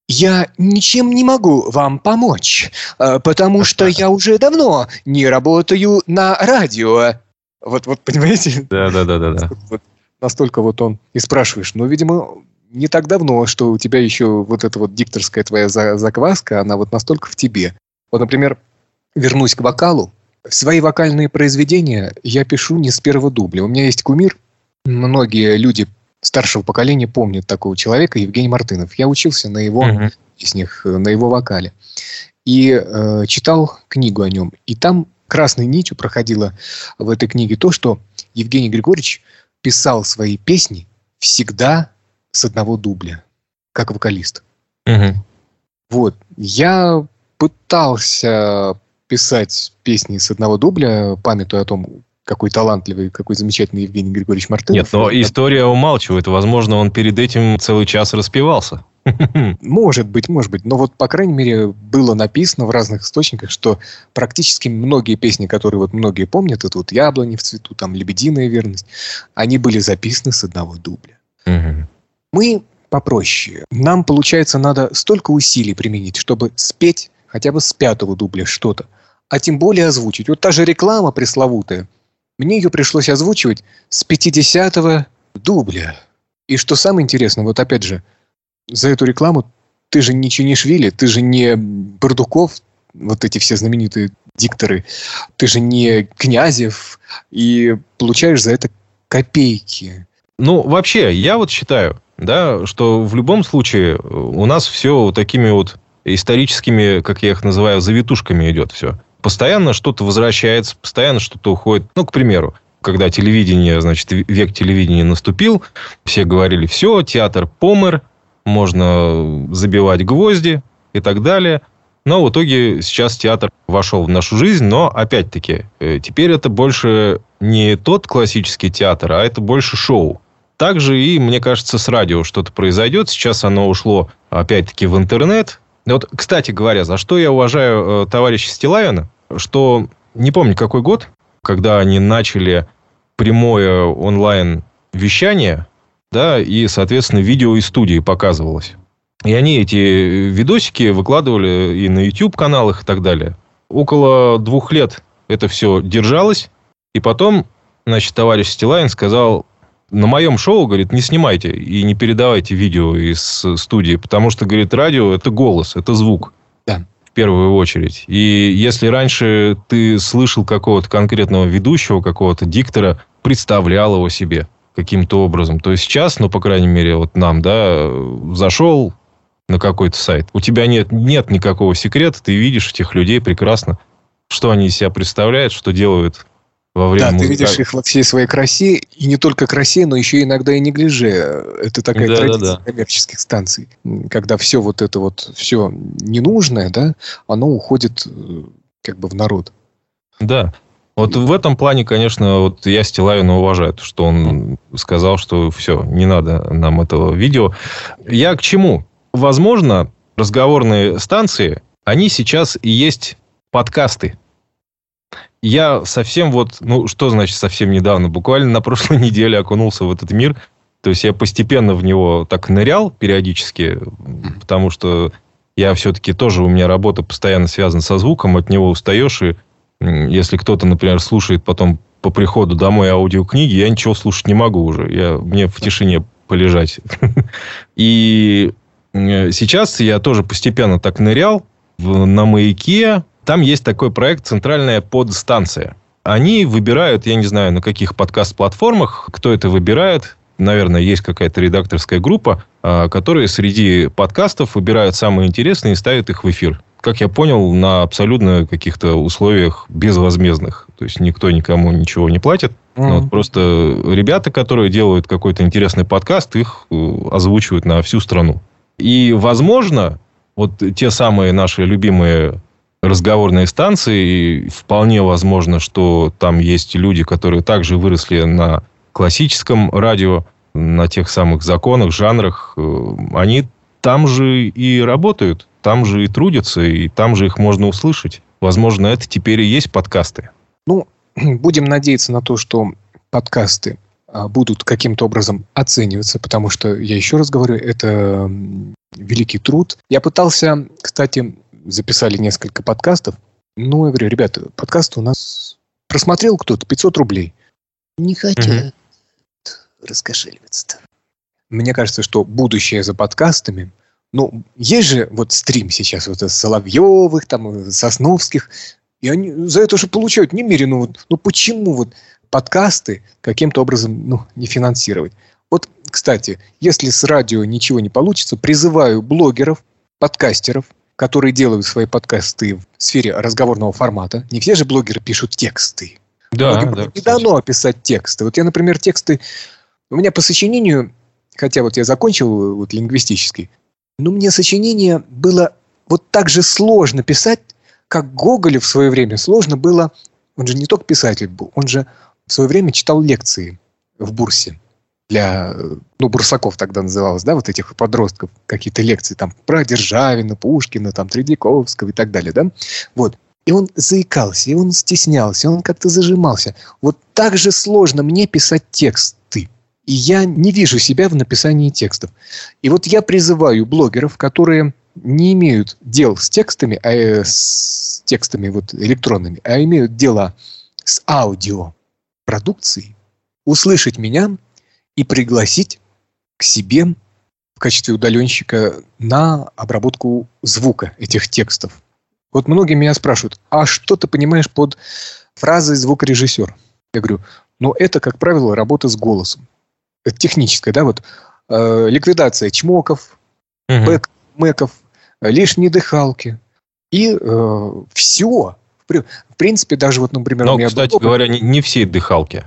я ничем не могу вам помочь, э, потому что <laughs> я уже давно не работаю на радио. Вот, вот понимаете? Да, да, да, да, да. Вот, настолько вот он и спрашиваешь, ну, видимо, не так давно, что у тебя еще вот эта вот дикторская твоя закваска, она вот настолько в тебе. Вот, например, вернусь к вокалу, Свои вокальные произведения я пишу не с первого дубля. У меня есть кумир. Многие люди старшего поколения помнят такого человека, Евгений Мартынов. Я учился на его uh-huh. песнях, на его вокале. И э, читал книгу о нем. И там красной нитью проходило в этой книге то, что Евгений Григорьевич писал свои песни всегда с одного дубля, как вокалист. Uh-huh. Вот. Я пытался писать песни с одного дубля, памятуя о том, какой талантливый, какой замечательный Евгений Григорьевич Мартынов. Нет, но история умалчивает. Возможно, он перед этим целый час распевался. <laughs> Может быть, может быть. Но вот, по крайней мере, было написано в разных источниках, что практически многие песни, которые вот многие помнят, это вот «Яблони в цвету», там «Лебединая верность», они были записаны с одного дубля. Мы попроще. Нам, получается, надо столько усилий применить, чтобы спеть хотя бы с пятого дубля что-то, а тем более озвучить. Вот та же реклама пресловутая, мне ее пришлось озвучивать с 50-го дубля. И что самое интересное, вот опять же, за эту рекламу ты же не Чинишвили, ты же не Бардуков, вот эти все знаменитые дикторы, ты же не Князев, и получаешь за это копейки. Ну, вообще, я вот считаю, да, что в любом случае у нас все такими вот историческими, как я их называю, завитушками идет все. Постоянно что-то возвращается, постоянно что-то уходит. Ну, к примеру, когда телевидение, значит, век телевидения наступил, все говорили, все, театр помер, можно забивать гвозди и так далее. Но в итоге сейчас театр вошел в нашу жизнь, но опять-таки, э, теперь это больше не тот классический театр, а это больше шоу. также и, мне кажется, с радио что-то произойдет. Сейчас оно ушло, опять-таки, в интернет. Вот, кстати говоря, за что я уважаю э, товарища Стилавина, что не помню, какой год, когда они начали прямое онлайн вещание, да, и, соответственно, видео из студии показывалось. И они эти видосики выкладывали и на YouTube-каналах и так далее. Около двух лет это все держалось. И потом, значит, товарищ Стилайн сказал, на моем шоу, говорит, не снимайте и не передавайте видео из студии, потому что, говорит, радио – это голос, это звук. Да. В первую очередь. И если раньше ты слышал какого-то конкретного ведущего, какого-то диктора, представлял его себе каким-то образом, то сейчас, ну, по крайней мере, вот нам, да, зашел на какой-то сайт, у тебя нет, нет никакого секрета, ты видишь этих людей прекрасно, что они из себя представляют, что делают во время Да, музыка... ты видишь их во всей своей красе, и не только красе, но еще иногда и неглиже. Это такая Да, традиция да, да. коммерческих станций, когда все вот это вот, все ненужное, да, оно уходит э, как бы в народ. Да. Вот в этом плане, конечно, вот я Стилавина уважаю, что он сказал, что все, не надо нам этого видео. Я к чему? Возможно, разговорные станции, они сейчас и есть подкасты. Я совсем вот, ну, что значит совсем недавно? Буквально на прошлой <laughs> неделе окунулся в этот мир. То есть я постепенно в него так нырял периодически, потому что я все-таки тоже, у меня работа постоянно связана со звуком, от него устаешь, и если кто-то, например, слушает потом по приходу домой аудиокниги, я ничего слушать не могу уже. Я, мне в тишине полежать. <laughs> И сейчас я тоже постепенно так нырял в- на маяке. Там есть такой проект «Центральная подстанция». Они выбирают, я не знаю, на каких подкаст-платформах, кто это выбирает. Наверное, есть какая-то редакторская группа, а, которые среди подкастов выбирают самые интересные и ставят их в эфир. Как я понял, на абсолютно каких-то условиях безвозмездных. То есть никто никому ничего не платит. Ну, вот просто ребята, которые делают какой-то интересный подкаст, их э, озвучивают на всю страну. И, возможно, вот те самые наши любимые разговорные станции, и вполне возможно, что там есть люди, которые также выросли на классическом радио, на тех самых законах, жанрах, э, они там же и работают, там же и трудятся, и там же их можно услышать. Возможно, это теперь и есть подкасты. Ну, <clears throat> будем надеяться на то, что подкасты а, будут каким-то образом оцениваться, потому что, я еще раз говорю, это великий труд. Я пытался, кстати, записали несколько подкастов. Ну, я говорю, ребята, подкасты у нас просмотрел кто-то 500 рублей. Не хотят раскошеливаться-то. Мне кажется, что будущее за подкастами, ну, есть же вот стрим сейчас вот из Соловьевых, там, Сосновских, и они за это же получают немерено. Вот, ну, почему вот подкасты каким-то образом ну, не финансировать? Вот, кстати, если с радио ничего не получится, призываю блогеров, подкастеров, которые делают свои подкасты в сфере разговорного формата. Не все же блогеры пишут тексты. Многим не кстати. дано писать тексты. Вот я, например, тексты... У меня по сочинению, хотя вот я закончил вот лингвистический, но мне сочинение было вот так же сложно писать, как Гоголю в свое время сложно было... Он же не только писатель был, он же в свое время читал лекции в Бурсе для, ну, бурсаков тогда называлось, да, вот этих подростков, какие-то лекции там про Державина, Пушкина, там, Тредяковского и так далее, да, вот. И он заикался, и он стеснялся, и он как-то зажимался. Вот так же сложно мне писать тексты. И я не вижу себя в написании текстов. И вот я призываю блогеров, которые не имеют дел с текстами, а э, с текстами вот электронными, а имеют дела с аудиопродукцией, услышать меня и пригласить к себе в качестве удаленщика на обработку звука этих текстов. Вот многие меня спрашивают, а что ты понимаешь под фразой звукорежиссер? Я говорю, ну это, как правило, работа с голосом. Это техническая, да, вот э, ликвидация чмоков, Мгм. бэк, мэков, лишние дыхалки. И э, все. В, при- в принципе, даже вот, например, у Но, меня кстати был говоря, не, не все дыхалки.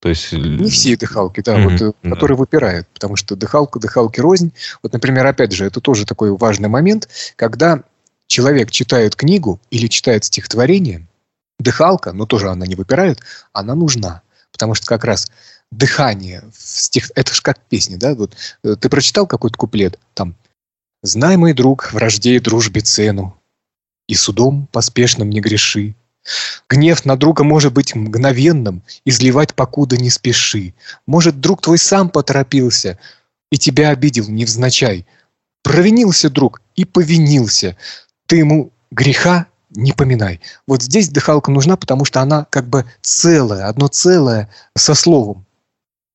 То есть... Не все дыхалки, да, Мгм, вот, э, да. которые выпирают, потому что дыхалка, дыхалки рознь. Вот, например, опять же, это тоже такой важный момент, когда человек читает книгу или читает стихотворение, дыхалка, но тоже она не выпирает, она нужна. Потому что как раз дыхание в стих. Это же как песня, да? Вот э, ты прочитал какой-то куплет, там «Знай, мой друг, вражде и дружбе цену, и судом поспешным не греши. Гнев на друга может быть мгновенным, изливать покуда не спеши. Может, друг твой сам поторопился и тебя обидел невзначай. Провинился друг и повинился. Ты ему греха не поминай. Вот здесь дыхалка нужна, потому что она как бы целая, одно целое со словом.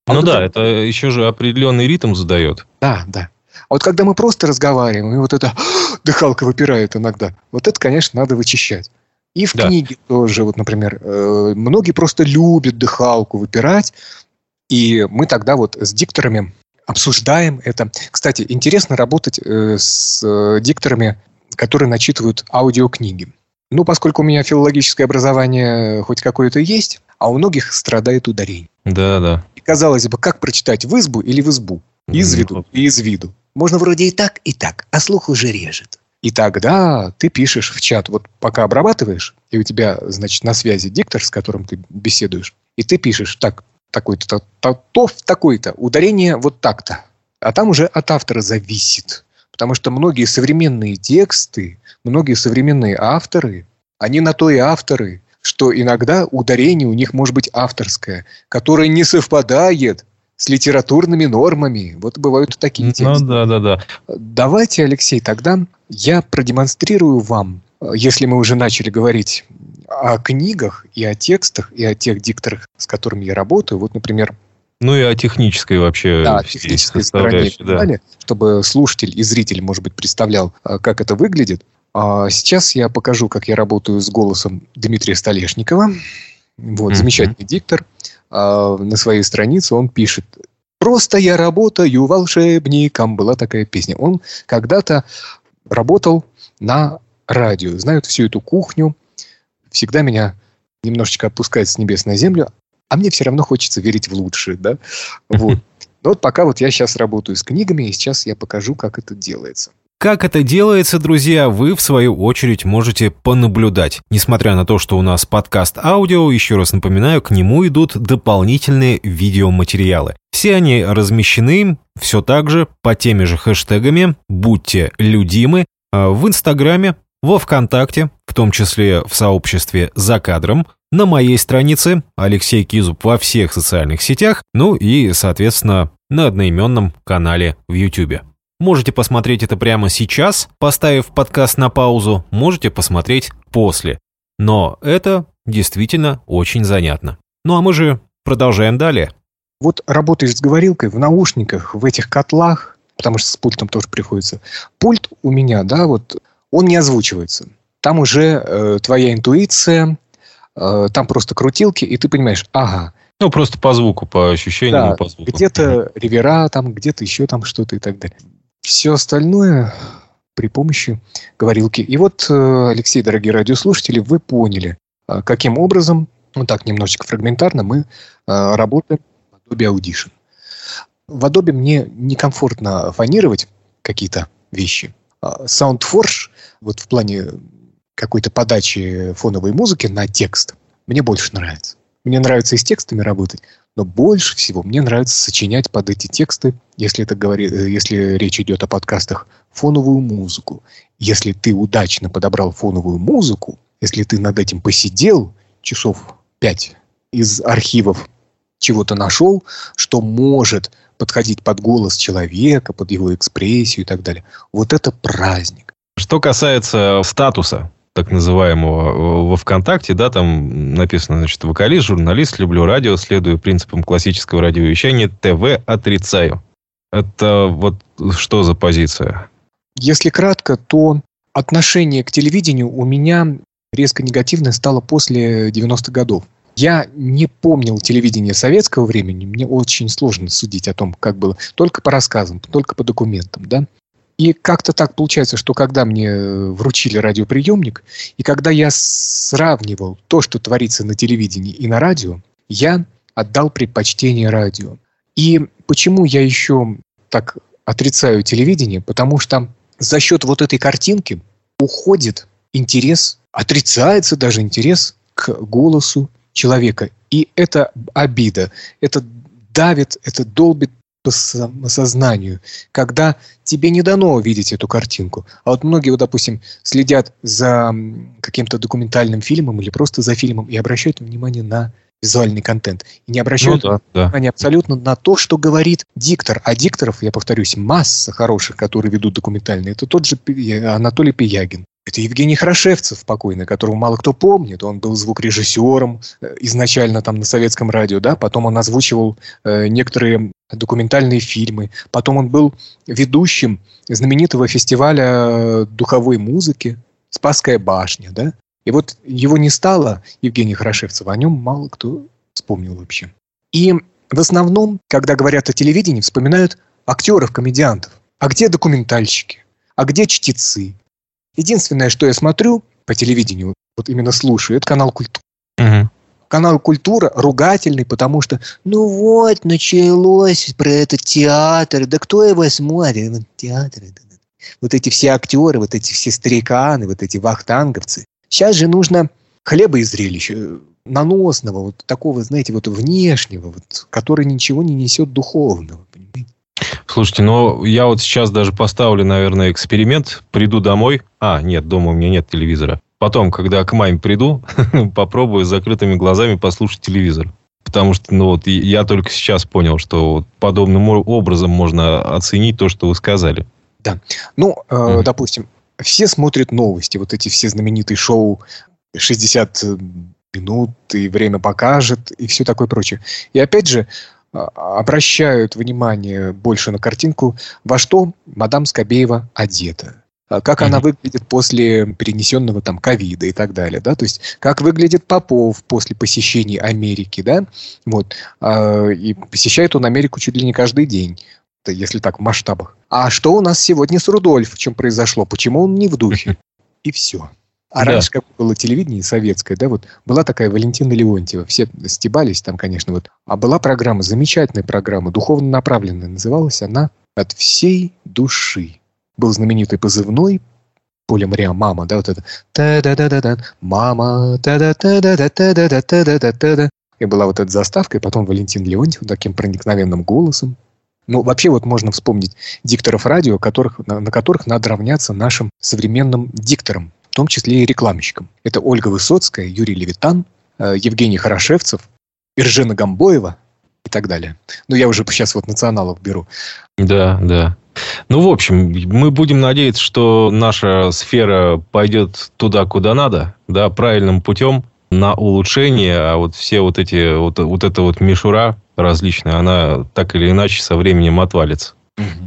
А ну вот да, это... это еще же определенный ритм задает. Да, да. А вот когда мы просто разговариваем, и вот это <gasps> дыхалка выпирает иногда, вот это, конечно, надо вычищать. И в да. книге тоже, вот, например, э, многие просто любят дыхалку выпирать, и мы тогда вот с дикторами обсуждаем это. Кстати, интересно работать э, с э, дикторами, которые начитывают аудиокниги. Ну, поскольку у меня филологическое образование хоть какое-то есть, а у многих страдает ударение. Да, да. И казалось бы, как прочитать в избу или в избу? Из виду и из виду. Можно вроде и так, и так, а слух уже режет. И тогда ты пишешь в чат, вот пока обрабатываешь, и у тебя, значит, на связи диктор, с которым ты беседуешь, и ты пишешь, так, такой-то, то, такой-то, ударение вот так-то. А там уже от автора зависит. Потому что многие современные тексты, многие современные авторы, они на то и авторы, что иногда ударение у них может быть авторское, которое не совпадает с литературными нормами. Вот бывают такие ну тексты. Ну да, да, да. Давайте, Алексей, тогда я продемонстрирую вам, если мы уже начали говорить о книгах и о текстах, и о тех дикторах, с которыми я работаю. Вот, например, ну и о технической вообще да, технической стороне, да. чтобы слушатель и зритель, может быть, представлял, а, как это выглядит. А сейчас я покажу, как я работаю с голосом Дмитрия Столешникова. Вот, mm-hmm. замечательный диктор. А, на своей странице он пишет «Просто я работаю волшебником». Была такая песня. Он когда-то работал на радио. Знают всю эту кухню. Всегда меня немножечко опускает с небес на землю а мне все равно хочется верить в лучшее, да, вот. <laughs> Но вот пока вот я сейчас работаю с книгами, и сейчас я покажу, как это делается. Как это делается, друзья, вы, в свою очередь, можете понаблюдать. Несмотря на то, что у нас подкаст аудио, еще раз напоминаю, к нему идут дополнительные видеоматериалы. Все они размещены все так же по теми же хэштегами «Будьте людимы» а в Инстаграме, во Вконтакте, в том числе в сообществе «За кадром», на моей странице Алексей Кизуб во всех социальных сетях, ну и, соответственно, на одноименном канале в YouTube. Можете посмотреть это прямо сейчас, поставив подкаст на паузу, можете посмотреть после. Но это действительно очень занятно. Ну а мы же продолжаем далее. Вот работаешь с говорилкой в наушниках, в этих котлах, потому что с пультом тоже приходится. Пульт у меня, да, вот он не озвучивается. Там уже э, твоя интуиция, э, там просто крутилки, и ты понимаешь, ага. Ну, просто по звуку, по ощущениям, да, по звуку. Где-то ревера, там где-то еще там что-то и так далее. Все остальное при помощи говорилки. И вот, э, Алексей, дорогие радиослушатели, вы поняли, э, каким образом, ну так, немножечко фрагментарно, мы э, работаем в Adobe Audition. В Adobe мне некомфортно фонировать какие-то вещи. А, SoundForge, вот в плане какой-то подачи фоновой музыки на текст, мне больше нравится. Мне нравится и с текстами работать, но больше всего мне нравится сочинять под эти тексты, если, это говорит, э, если речь идет о подкастах, фоновую музыку. Если ты удачно подобрал фоновую музыку, если ты над этим посидел часов пять из архивов чего-то нашел, что может подходить под голос человека, под его экспрессию и так далее. Вот это праздник. Что касается статуса, так называемого во ВКонтакте, да, там написано, значит, вокалист, журналист, люблю радио, следую принципам классического радиовещания, ТВ отрицаю. Это вот что за позиция? Если кратко, то отношение к телевидению у меня резко негативное стало после 90-х годов. Я не помнил телевидение советского времени, мне очень сложно судить о том, как было, только по рассказам, только по документам, да. И как-то так получается, что когда мне вручили радиоприемник, и когда я сравнивал то, что творится на телевидении и на радио, я отдал предпочтение радио. И почему я еще так отрицаю телевидение? Потому что за счет вот этой картинки уходит интерес, отрицается даже интерес к голосу, человека. И это обида. Это давит, это долбит по сознанию, когда тебе не дано увидеть эту картинку. А вот многие, вот, допустим, следят за каким-то документальным фильмом или просто за фильмом и обращают внимание на визуальный контент. И не обращают ну, да, внимания да. абсолютно на то, что говорит диктор. А дикторов, я повторюсь, масса хороших, которые ведут документальные. Это тот же Анатолий Пиягин. Это Евгений Хорошевцев покойный, которого мало кто помнит. Он был звукорежиссером э, изначально там на советском радио, да, потом он озвучивал э, некоторые документальные фильмы, потом он был ведущим знаменитого фестиваля э, духовой музыки «Спасская башня», да. И вот его не стало, Евгения Хорошевцева, о нем мало кто вспомнил вообще. И в основном, когда говорят о телевидении, вспоминают актеров, комедиантов. А где документальщики? А где чтецы? Единственное, что я смотрю по телевидению, вот именно слушаю, это канал «Культура». Угу. Канал «Культура» ругательный, потому что, ну вот, началось про этот театр, да кто его смотрит? Вот театр, вот эти все актеры, вот эти все стариканы, вот эти вахтанговцы. Сейчас же нужно хлеба и зрелища, наносного, вот такого, знаете, вот внешнего, вот, который ничего не несет духовного? Слушайте, ну я вот сейчас даже поставлю, наверное, эксперимент. Приду домой. А, нет, дома у меня нет телевизора. Потом, когда к маме приду, <laughs> попробую с закрытыми глазами послушать телевизор. Потому что, ну вот, я только сейчас понял, что вот подобным образом можно оценить то, что вы сказали. Да. Ну, э, mm. допустим, все смотрят новости, вот эти все знаменитые шоу 60 минут, и время покажет, и все такое прочее. И опять же, обращают внимание больше на картинку, во что мадам Скобеева одета а как mm-hmm. она выглядит после перенесенного там ковида и так далее, да, то есть как выглядит Попов после посещений Америки, да, вот, а, и посещает он Америку чуть ли не каждый день, если так в масштабах. А что у нас сегодня с Рудольфовичем произошло, почему он не в духе? <laughs> И все. А да. раньше, как было телевидение советское, да, вот была такая Валентина Леонтьева, все стебались там, конечно, вот. А была программа, замечательная программа, духовно направленная, называлась она «От всей души». Был знаменитый позывной Поля Мария «Мама», да, вот это «та-да-да-да-да», «Мама», «та-да-та-да-да-та-да-та-да-та-да». И была вот эта заставка, и потом Валентин Леонтьев таким проникновенным голосом. Ну, вообще вот можно вспомнить дикторов радио, которых, на, на которых надо равняться нашим современным дикторам в том числе и рекламщикам. Это Ольга Высоцкая, Юрий Левитан, э, Евгений Хорошевцев, Иржена Гамбоева и так далее. Ну, я уже сейчас вот националов беру. Да, да. Ну, в общем, мы будем надеяться, что наша сфера пойдет туда, куда надо, да, правильным путем на улучшение, а вот все вот эти, вот, вот эта вот мишура различная, она так или иначе со временем отвалится.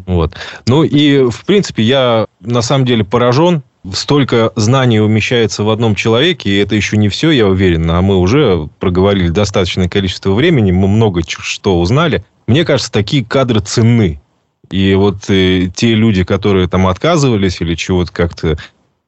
Вот. Ну и, в принципе, я на самом деле поражен столько знаний умещается в одном человеке, и это еще не все, я уверен, а мы уже проговорили достаточное количество времени, мы много что узнали. Мне кажется, такие кадры ценны. И вот э, те люди, которые там отказывались или чего-то как-то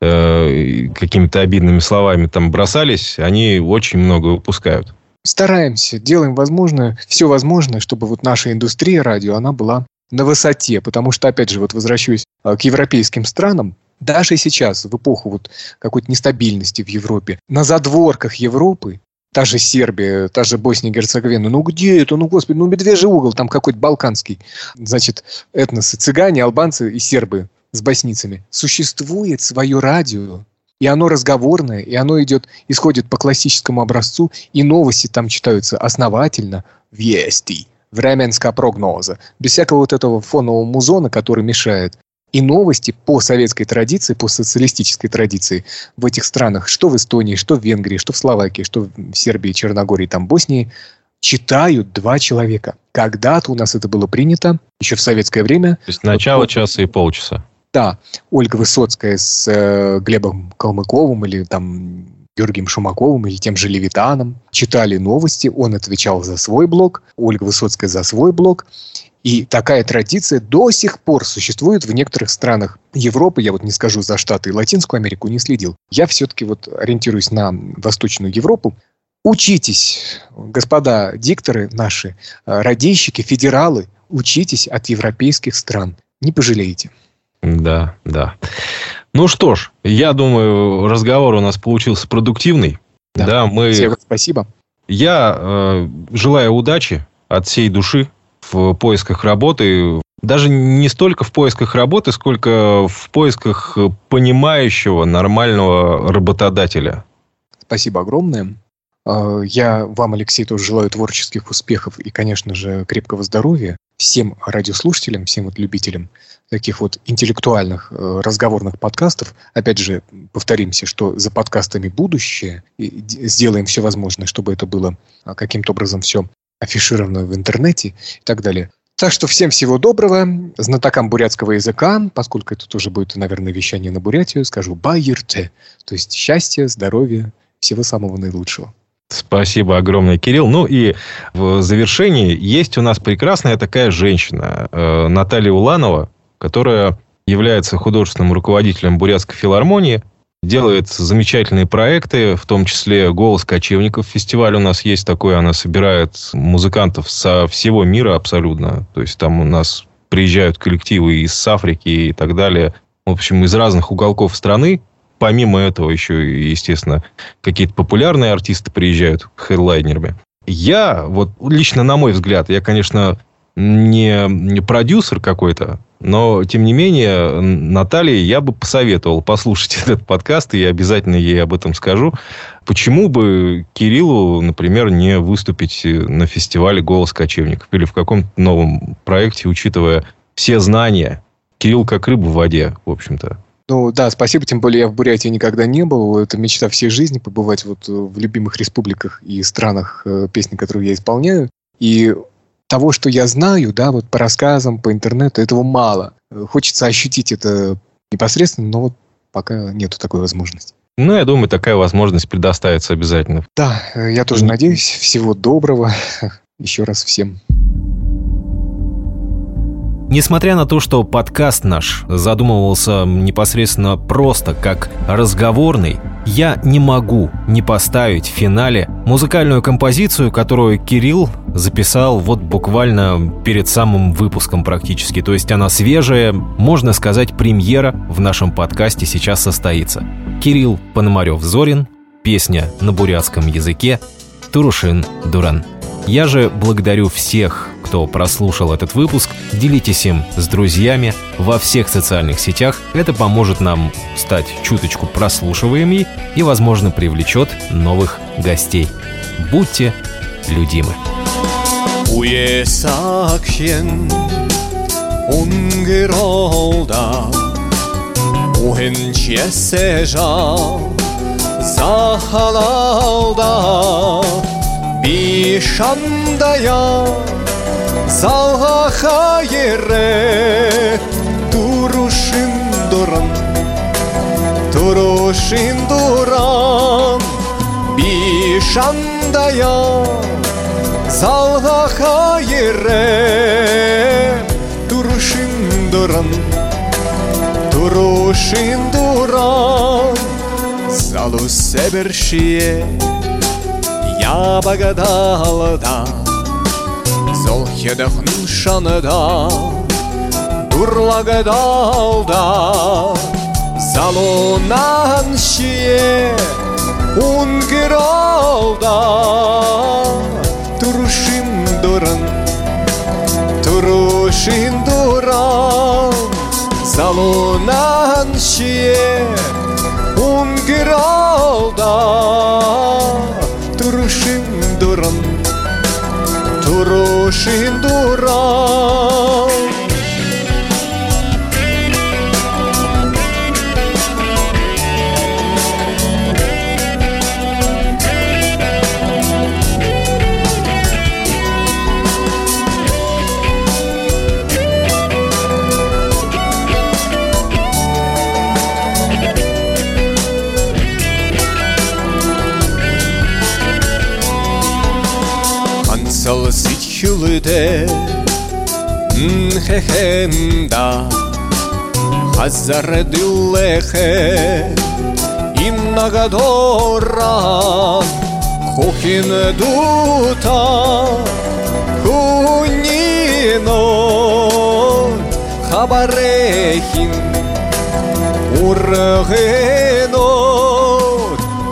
э, какими-то обидными словами там бросались, они очень много выпускают. Стараемся, делаем возможное, все возможное, чтобы вот наша индустрия радио, она была на высоте, потому что, опять же, вот возвращаюсь э, к европейским странам, даже сейчас, в эпоху вот какой-то нестабильности в Европе, на задворках Европы, та же Сербия, та же Босния и Герцеговина, ну где это, ну господи, ну медвежий угол, там какой-то балканский, значит, этносы, цыгане, албанцы и сербы с боснийцами. Существует свое радио, и оно разговорное, и оно идет, исходит по классическому образцу, и новости там читаются основательно, вести, временская прогноза, без всякого вот этого фонового музона, который мешает и новости по советской традиции, по социалистической традиции в этих странах, что в Эстонии, что в Венгрии, что в Словакии, что в Сербии, Черногории, там Боснии, читают два человека. Когда-то у нас это было принято, еще в советское время. То есть начало вот, часа и полчаса. Да, Ольга Высоцкая с э, Глебом Калмыковым или там Георгием Шумаковым или тем же Левитаном читали новости, он отвечал за свой блог, Ольга Высоцкая за свой блог, и такая традиция до сих пор существует в некоторых странах Европы. Я вот не скажу за Штаты и Латинскую Америку, не следил. Я все-таки вот ориентируюсь на Восточную Европу. Учитесь, господа дикторы наши, э, радейщики, федералы, учитесь от европейских стран. Не пожалеете. Да, да. Ну что ж, я думаю, разговор у нас получился продуктивный. Да, да мы... Всем спасибо. Я э, желаю удачи от всей души в поисках работы. Даже не столько в поисках работы, сколько в поисках понимающего, нормального работодателя. Спасибо огромное. А, я вам, Алексей, тоже желаю творческих успехов и, конечно же, крепкого здоровья всем радиослушателям, всем вот любителям таких вот интеллектуальных э, разговорных подкастов. Опять же, повторимся, что за подкастами будущее. И сделаем все возможное, чтобы это было а, каким-то образом все афишировано в интернете и так далее. Так что всем всего доброго. Знатокам бурятского языка, поскольку это тоже будет, наверное, вещание на Бурятию, скажу «байерте», то есть счастье, здоровье, всего самого наилучшего. Спасибо огромное, Кирилл. Ну и в завершении есть у нас прекрасная такая женщина, э, Наталья Уланова, которая является художественным руководителем Бурятской филармонии, делает замечательные проекты, в том числе «Голос кочевников». Фестиваль у нас есть такой, она собирает музыкантов со всего мира абсолютно. То есть там у нас приезжают коллективы из Африки и так далее. В общем, из разных уголков страны. Помимо этого еще, естественно, какие-то популярные артисты приезжают хедлайнерами. Я, вот лично на мой взгляд, я, конечно, не, продюсер какой-то, но, тем не менее, Наталье я бы посоветовал послушать <laughs> этот подкаст, и я обязательно ей об этом скажу. Почему бы Кириллу, например, не выступить на фестивале «Голос кочевников» или в каком-то новом проекте, учитывая все знания? Кирилл как рыба в воде, в общем-то. Ну да, спасибо, тем более я в Бурятии никогда не был. Это мечта всей жизни побывать вот в любимых республиках и странах, э, песни, которые я исполняю. И того, что я знаю, да, вот по рассказам, по интернету, этого мало. Хочется ощутить это непосредственно, но вот пока нету такой возможности. Ну, я думаю, такая возможность предоставится обязательно. Да, я тоже надеюсь. Всего доброго. <laughs> Еще раз всем. Несмотря на то, что подкаст наш задумывался непосредственно просто как разговорный, я не могу не поставить в финале музыкальную композицию, которую Кирилл записал вот буквально перед самым выпуском практически. То есть она свежая, можно сказать, премьера в нашем подкасте сейчас состоится. Кирилл Пономарев-Зорин, песня на бурятском языке «Турушин Дуран». Я же благодарю всех, кто прослушал этот выпуск. Делитесь им с друзьями во всех социальных сетях. Это поможет нам стать чуточку прослушиваемой и, возможно, привлечет новых гостей. Будьте людимы. Бишандая залға хайыры Турушин дуран Турушин дуран Бишандая залға хайыры Турушин дуран Турушин дуран Залу себершие Я богадалда Зол хедахн шаныда Дурлагадалда Залунан шие Унгиралда Турушим дуран Турушин дуран Залунан шие Унгиралда душа. Хюлде хехенда Хазар диллехе Иннагадора Хухин дута Хунино Хабарехин. Ургено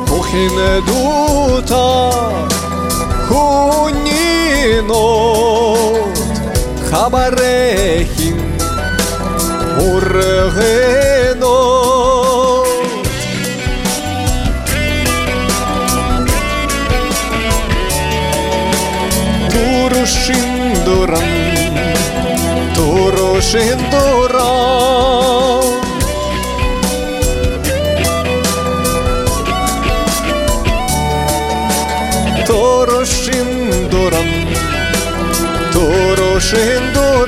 Хухин дута κενό χαμπαρέχει ουρεγένο. Τούρο crescendo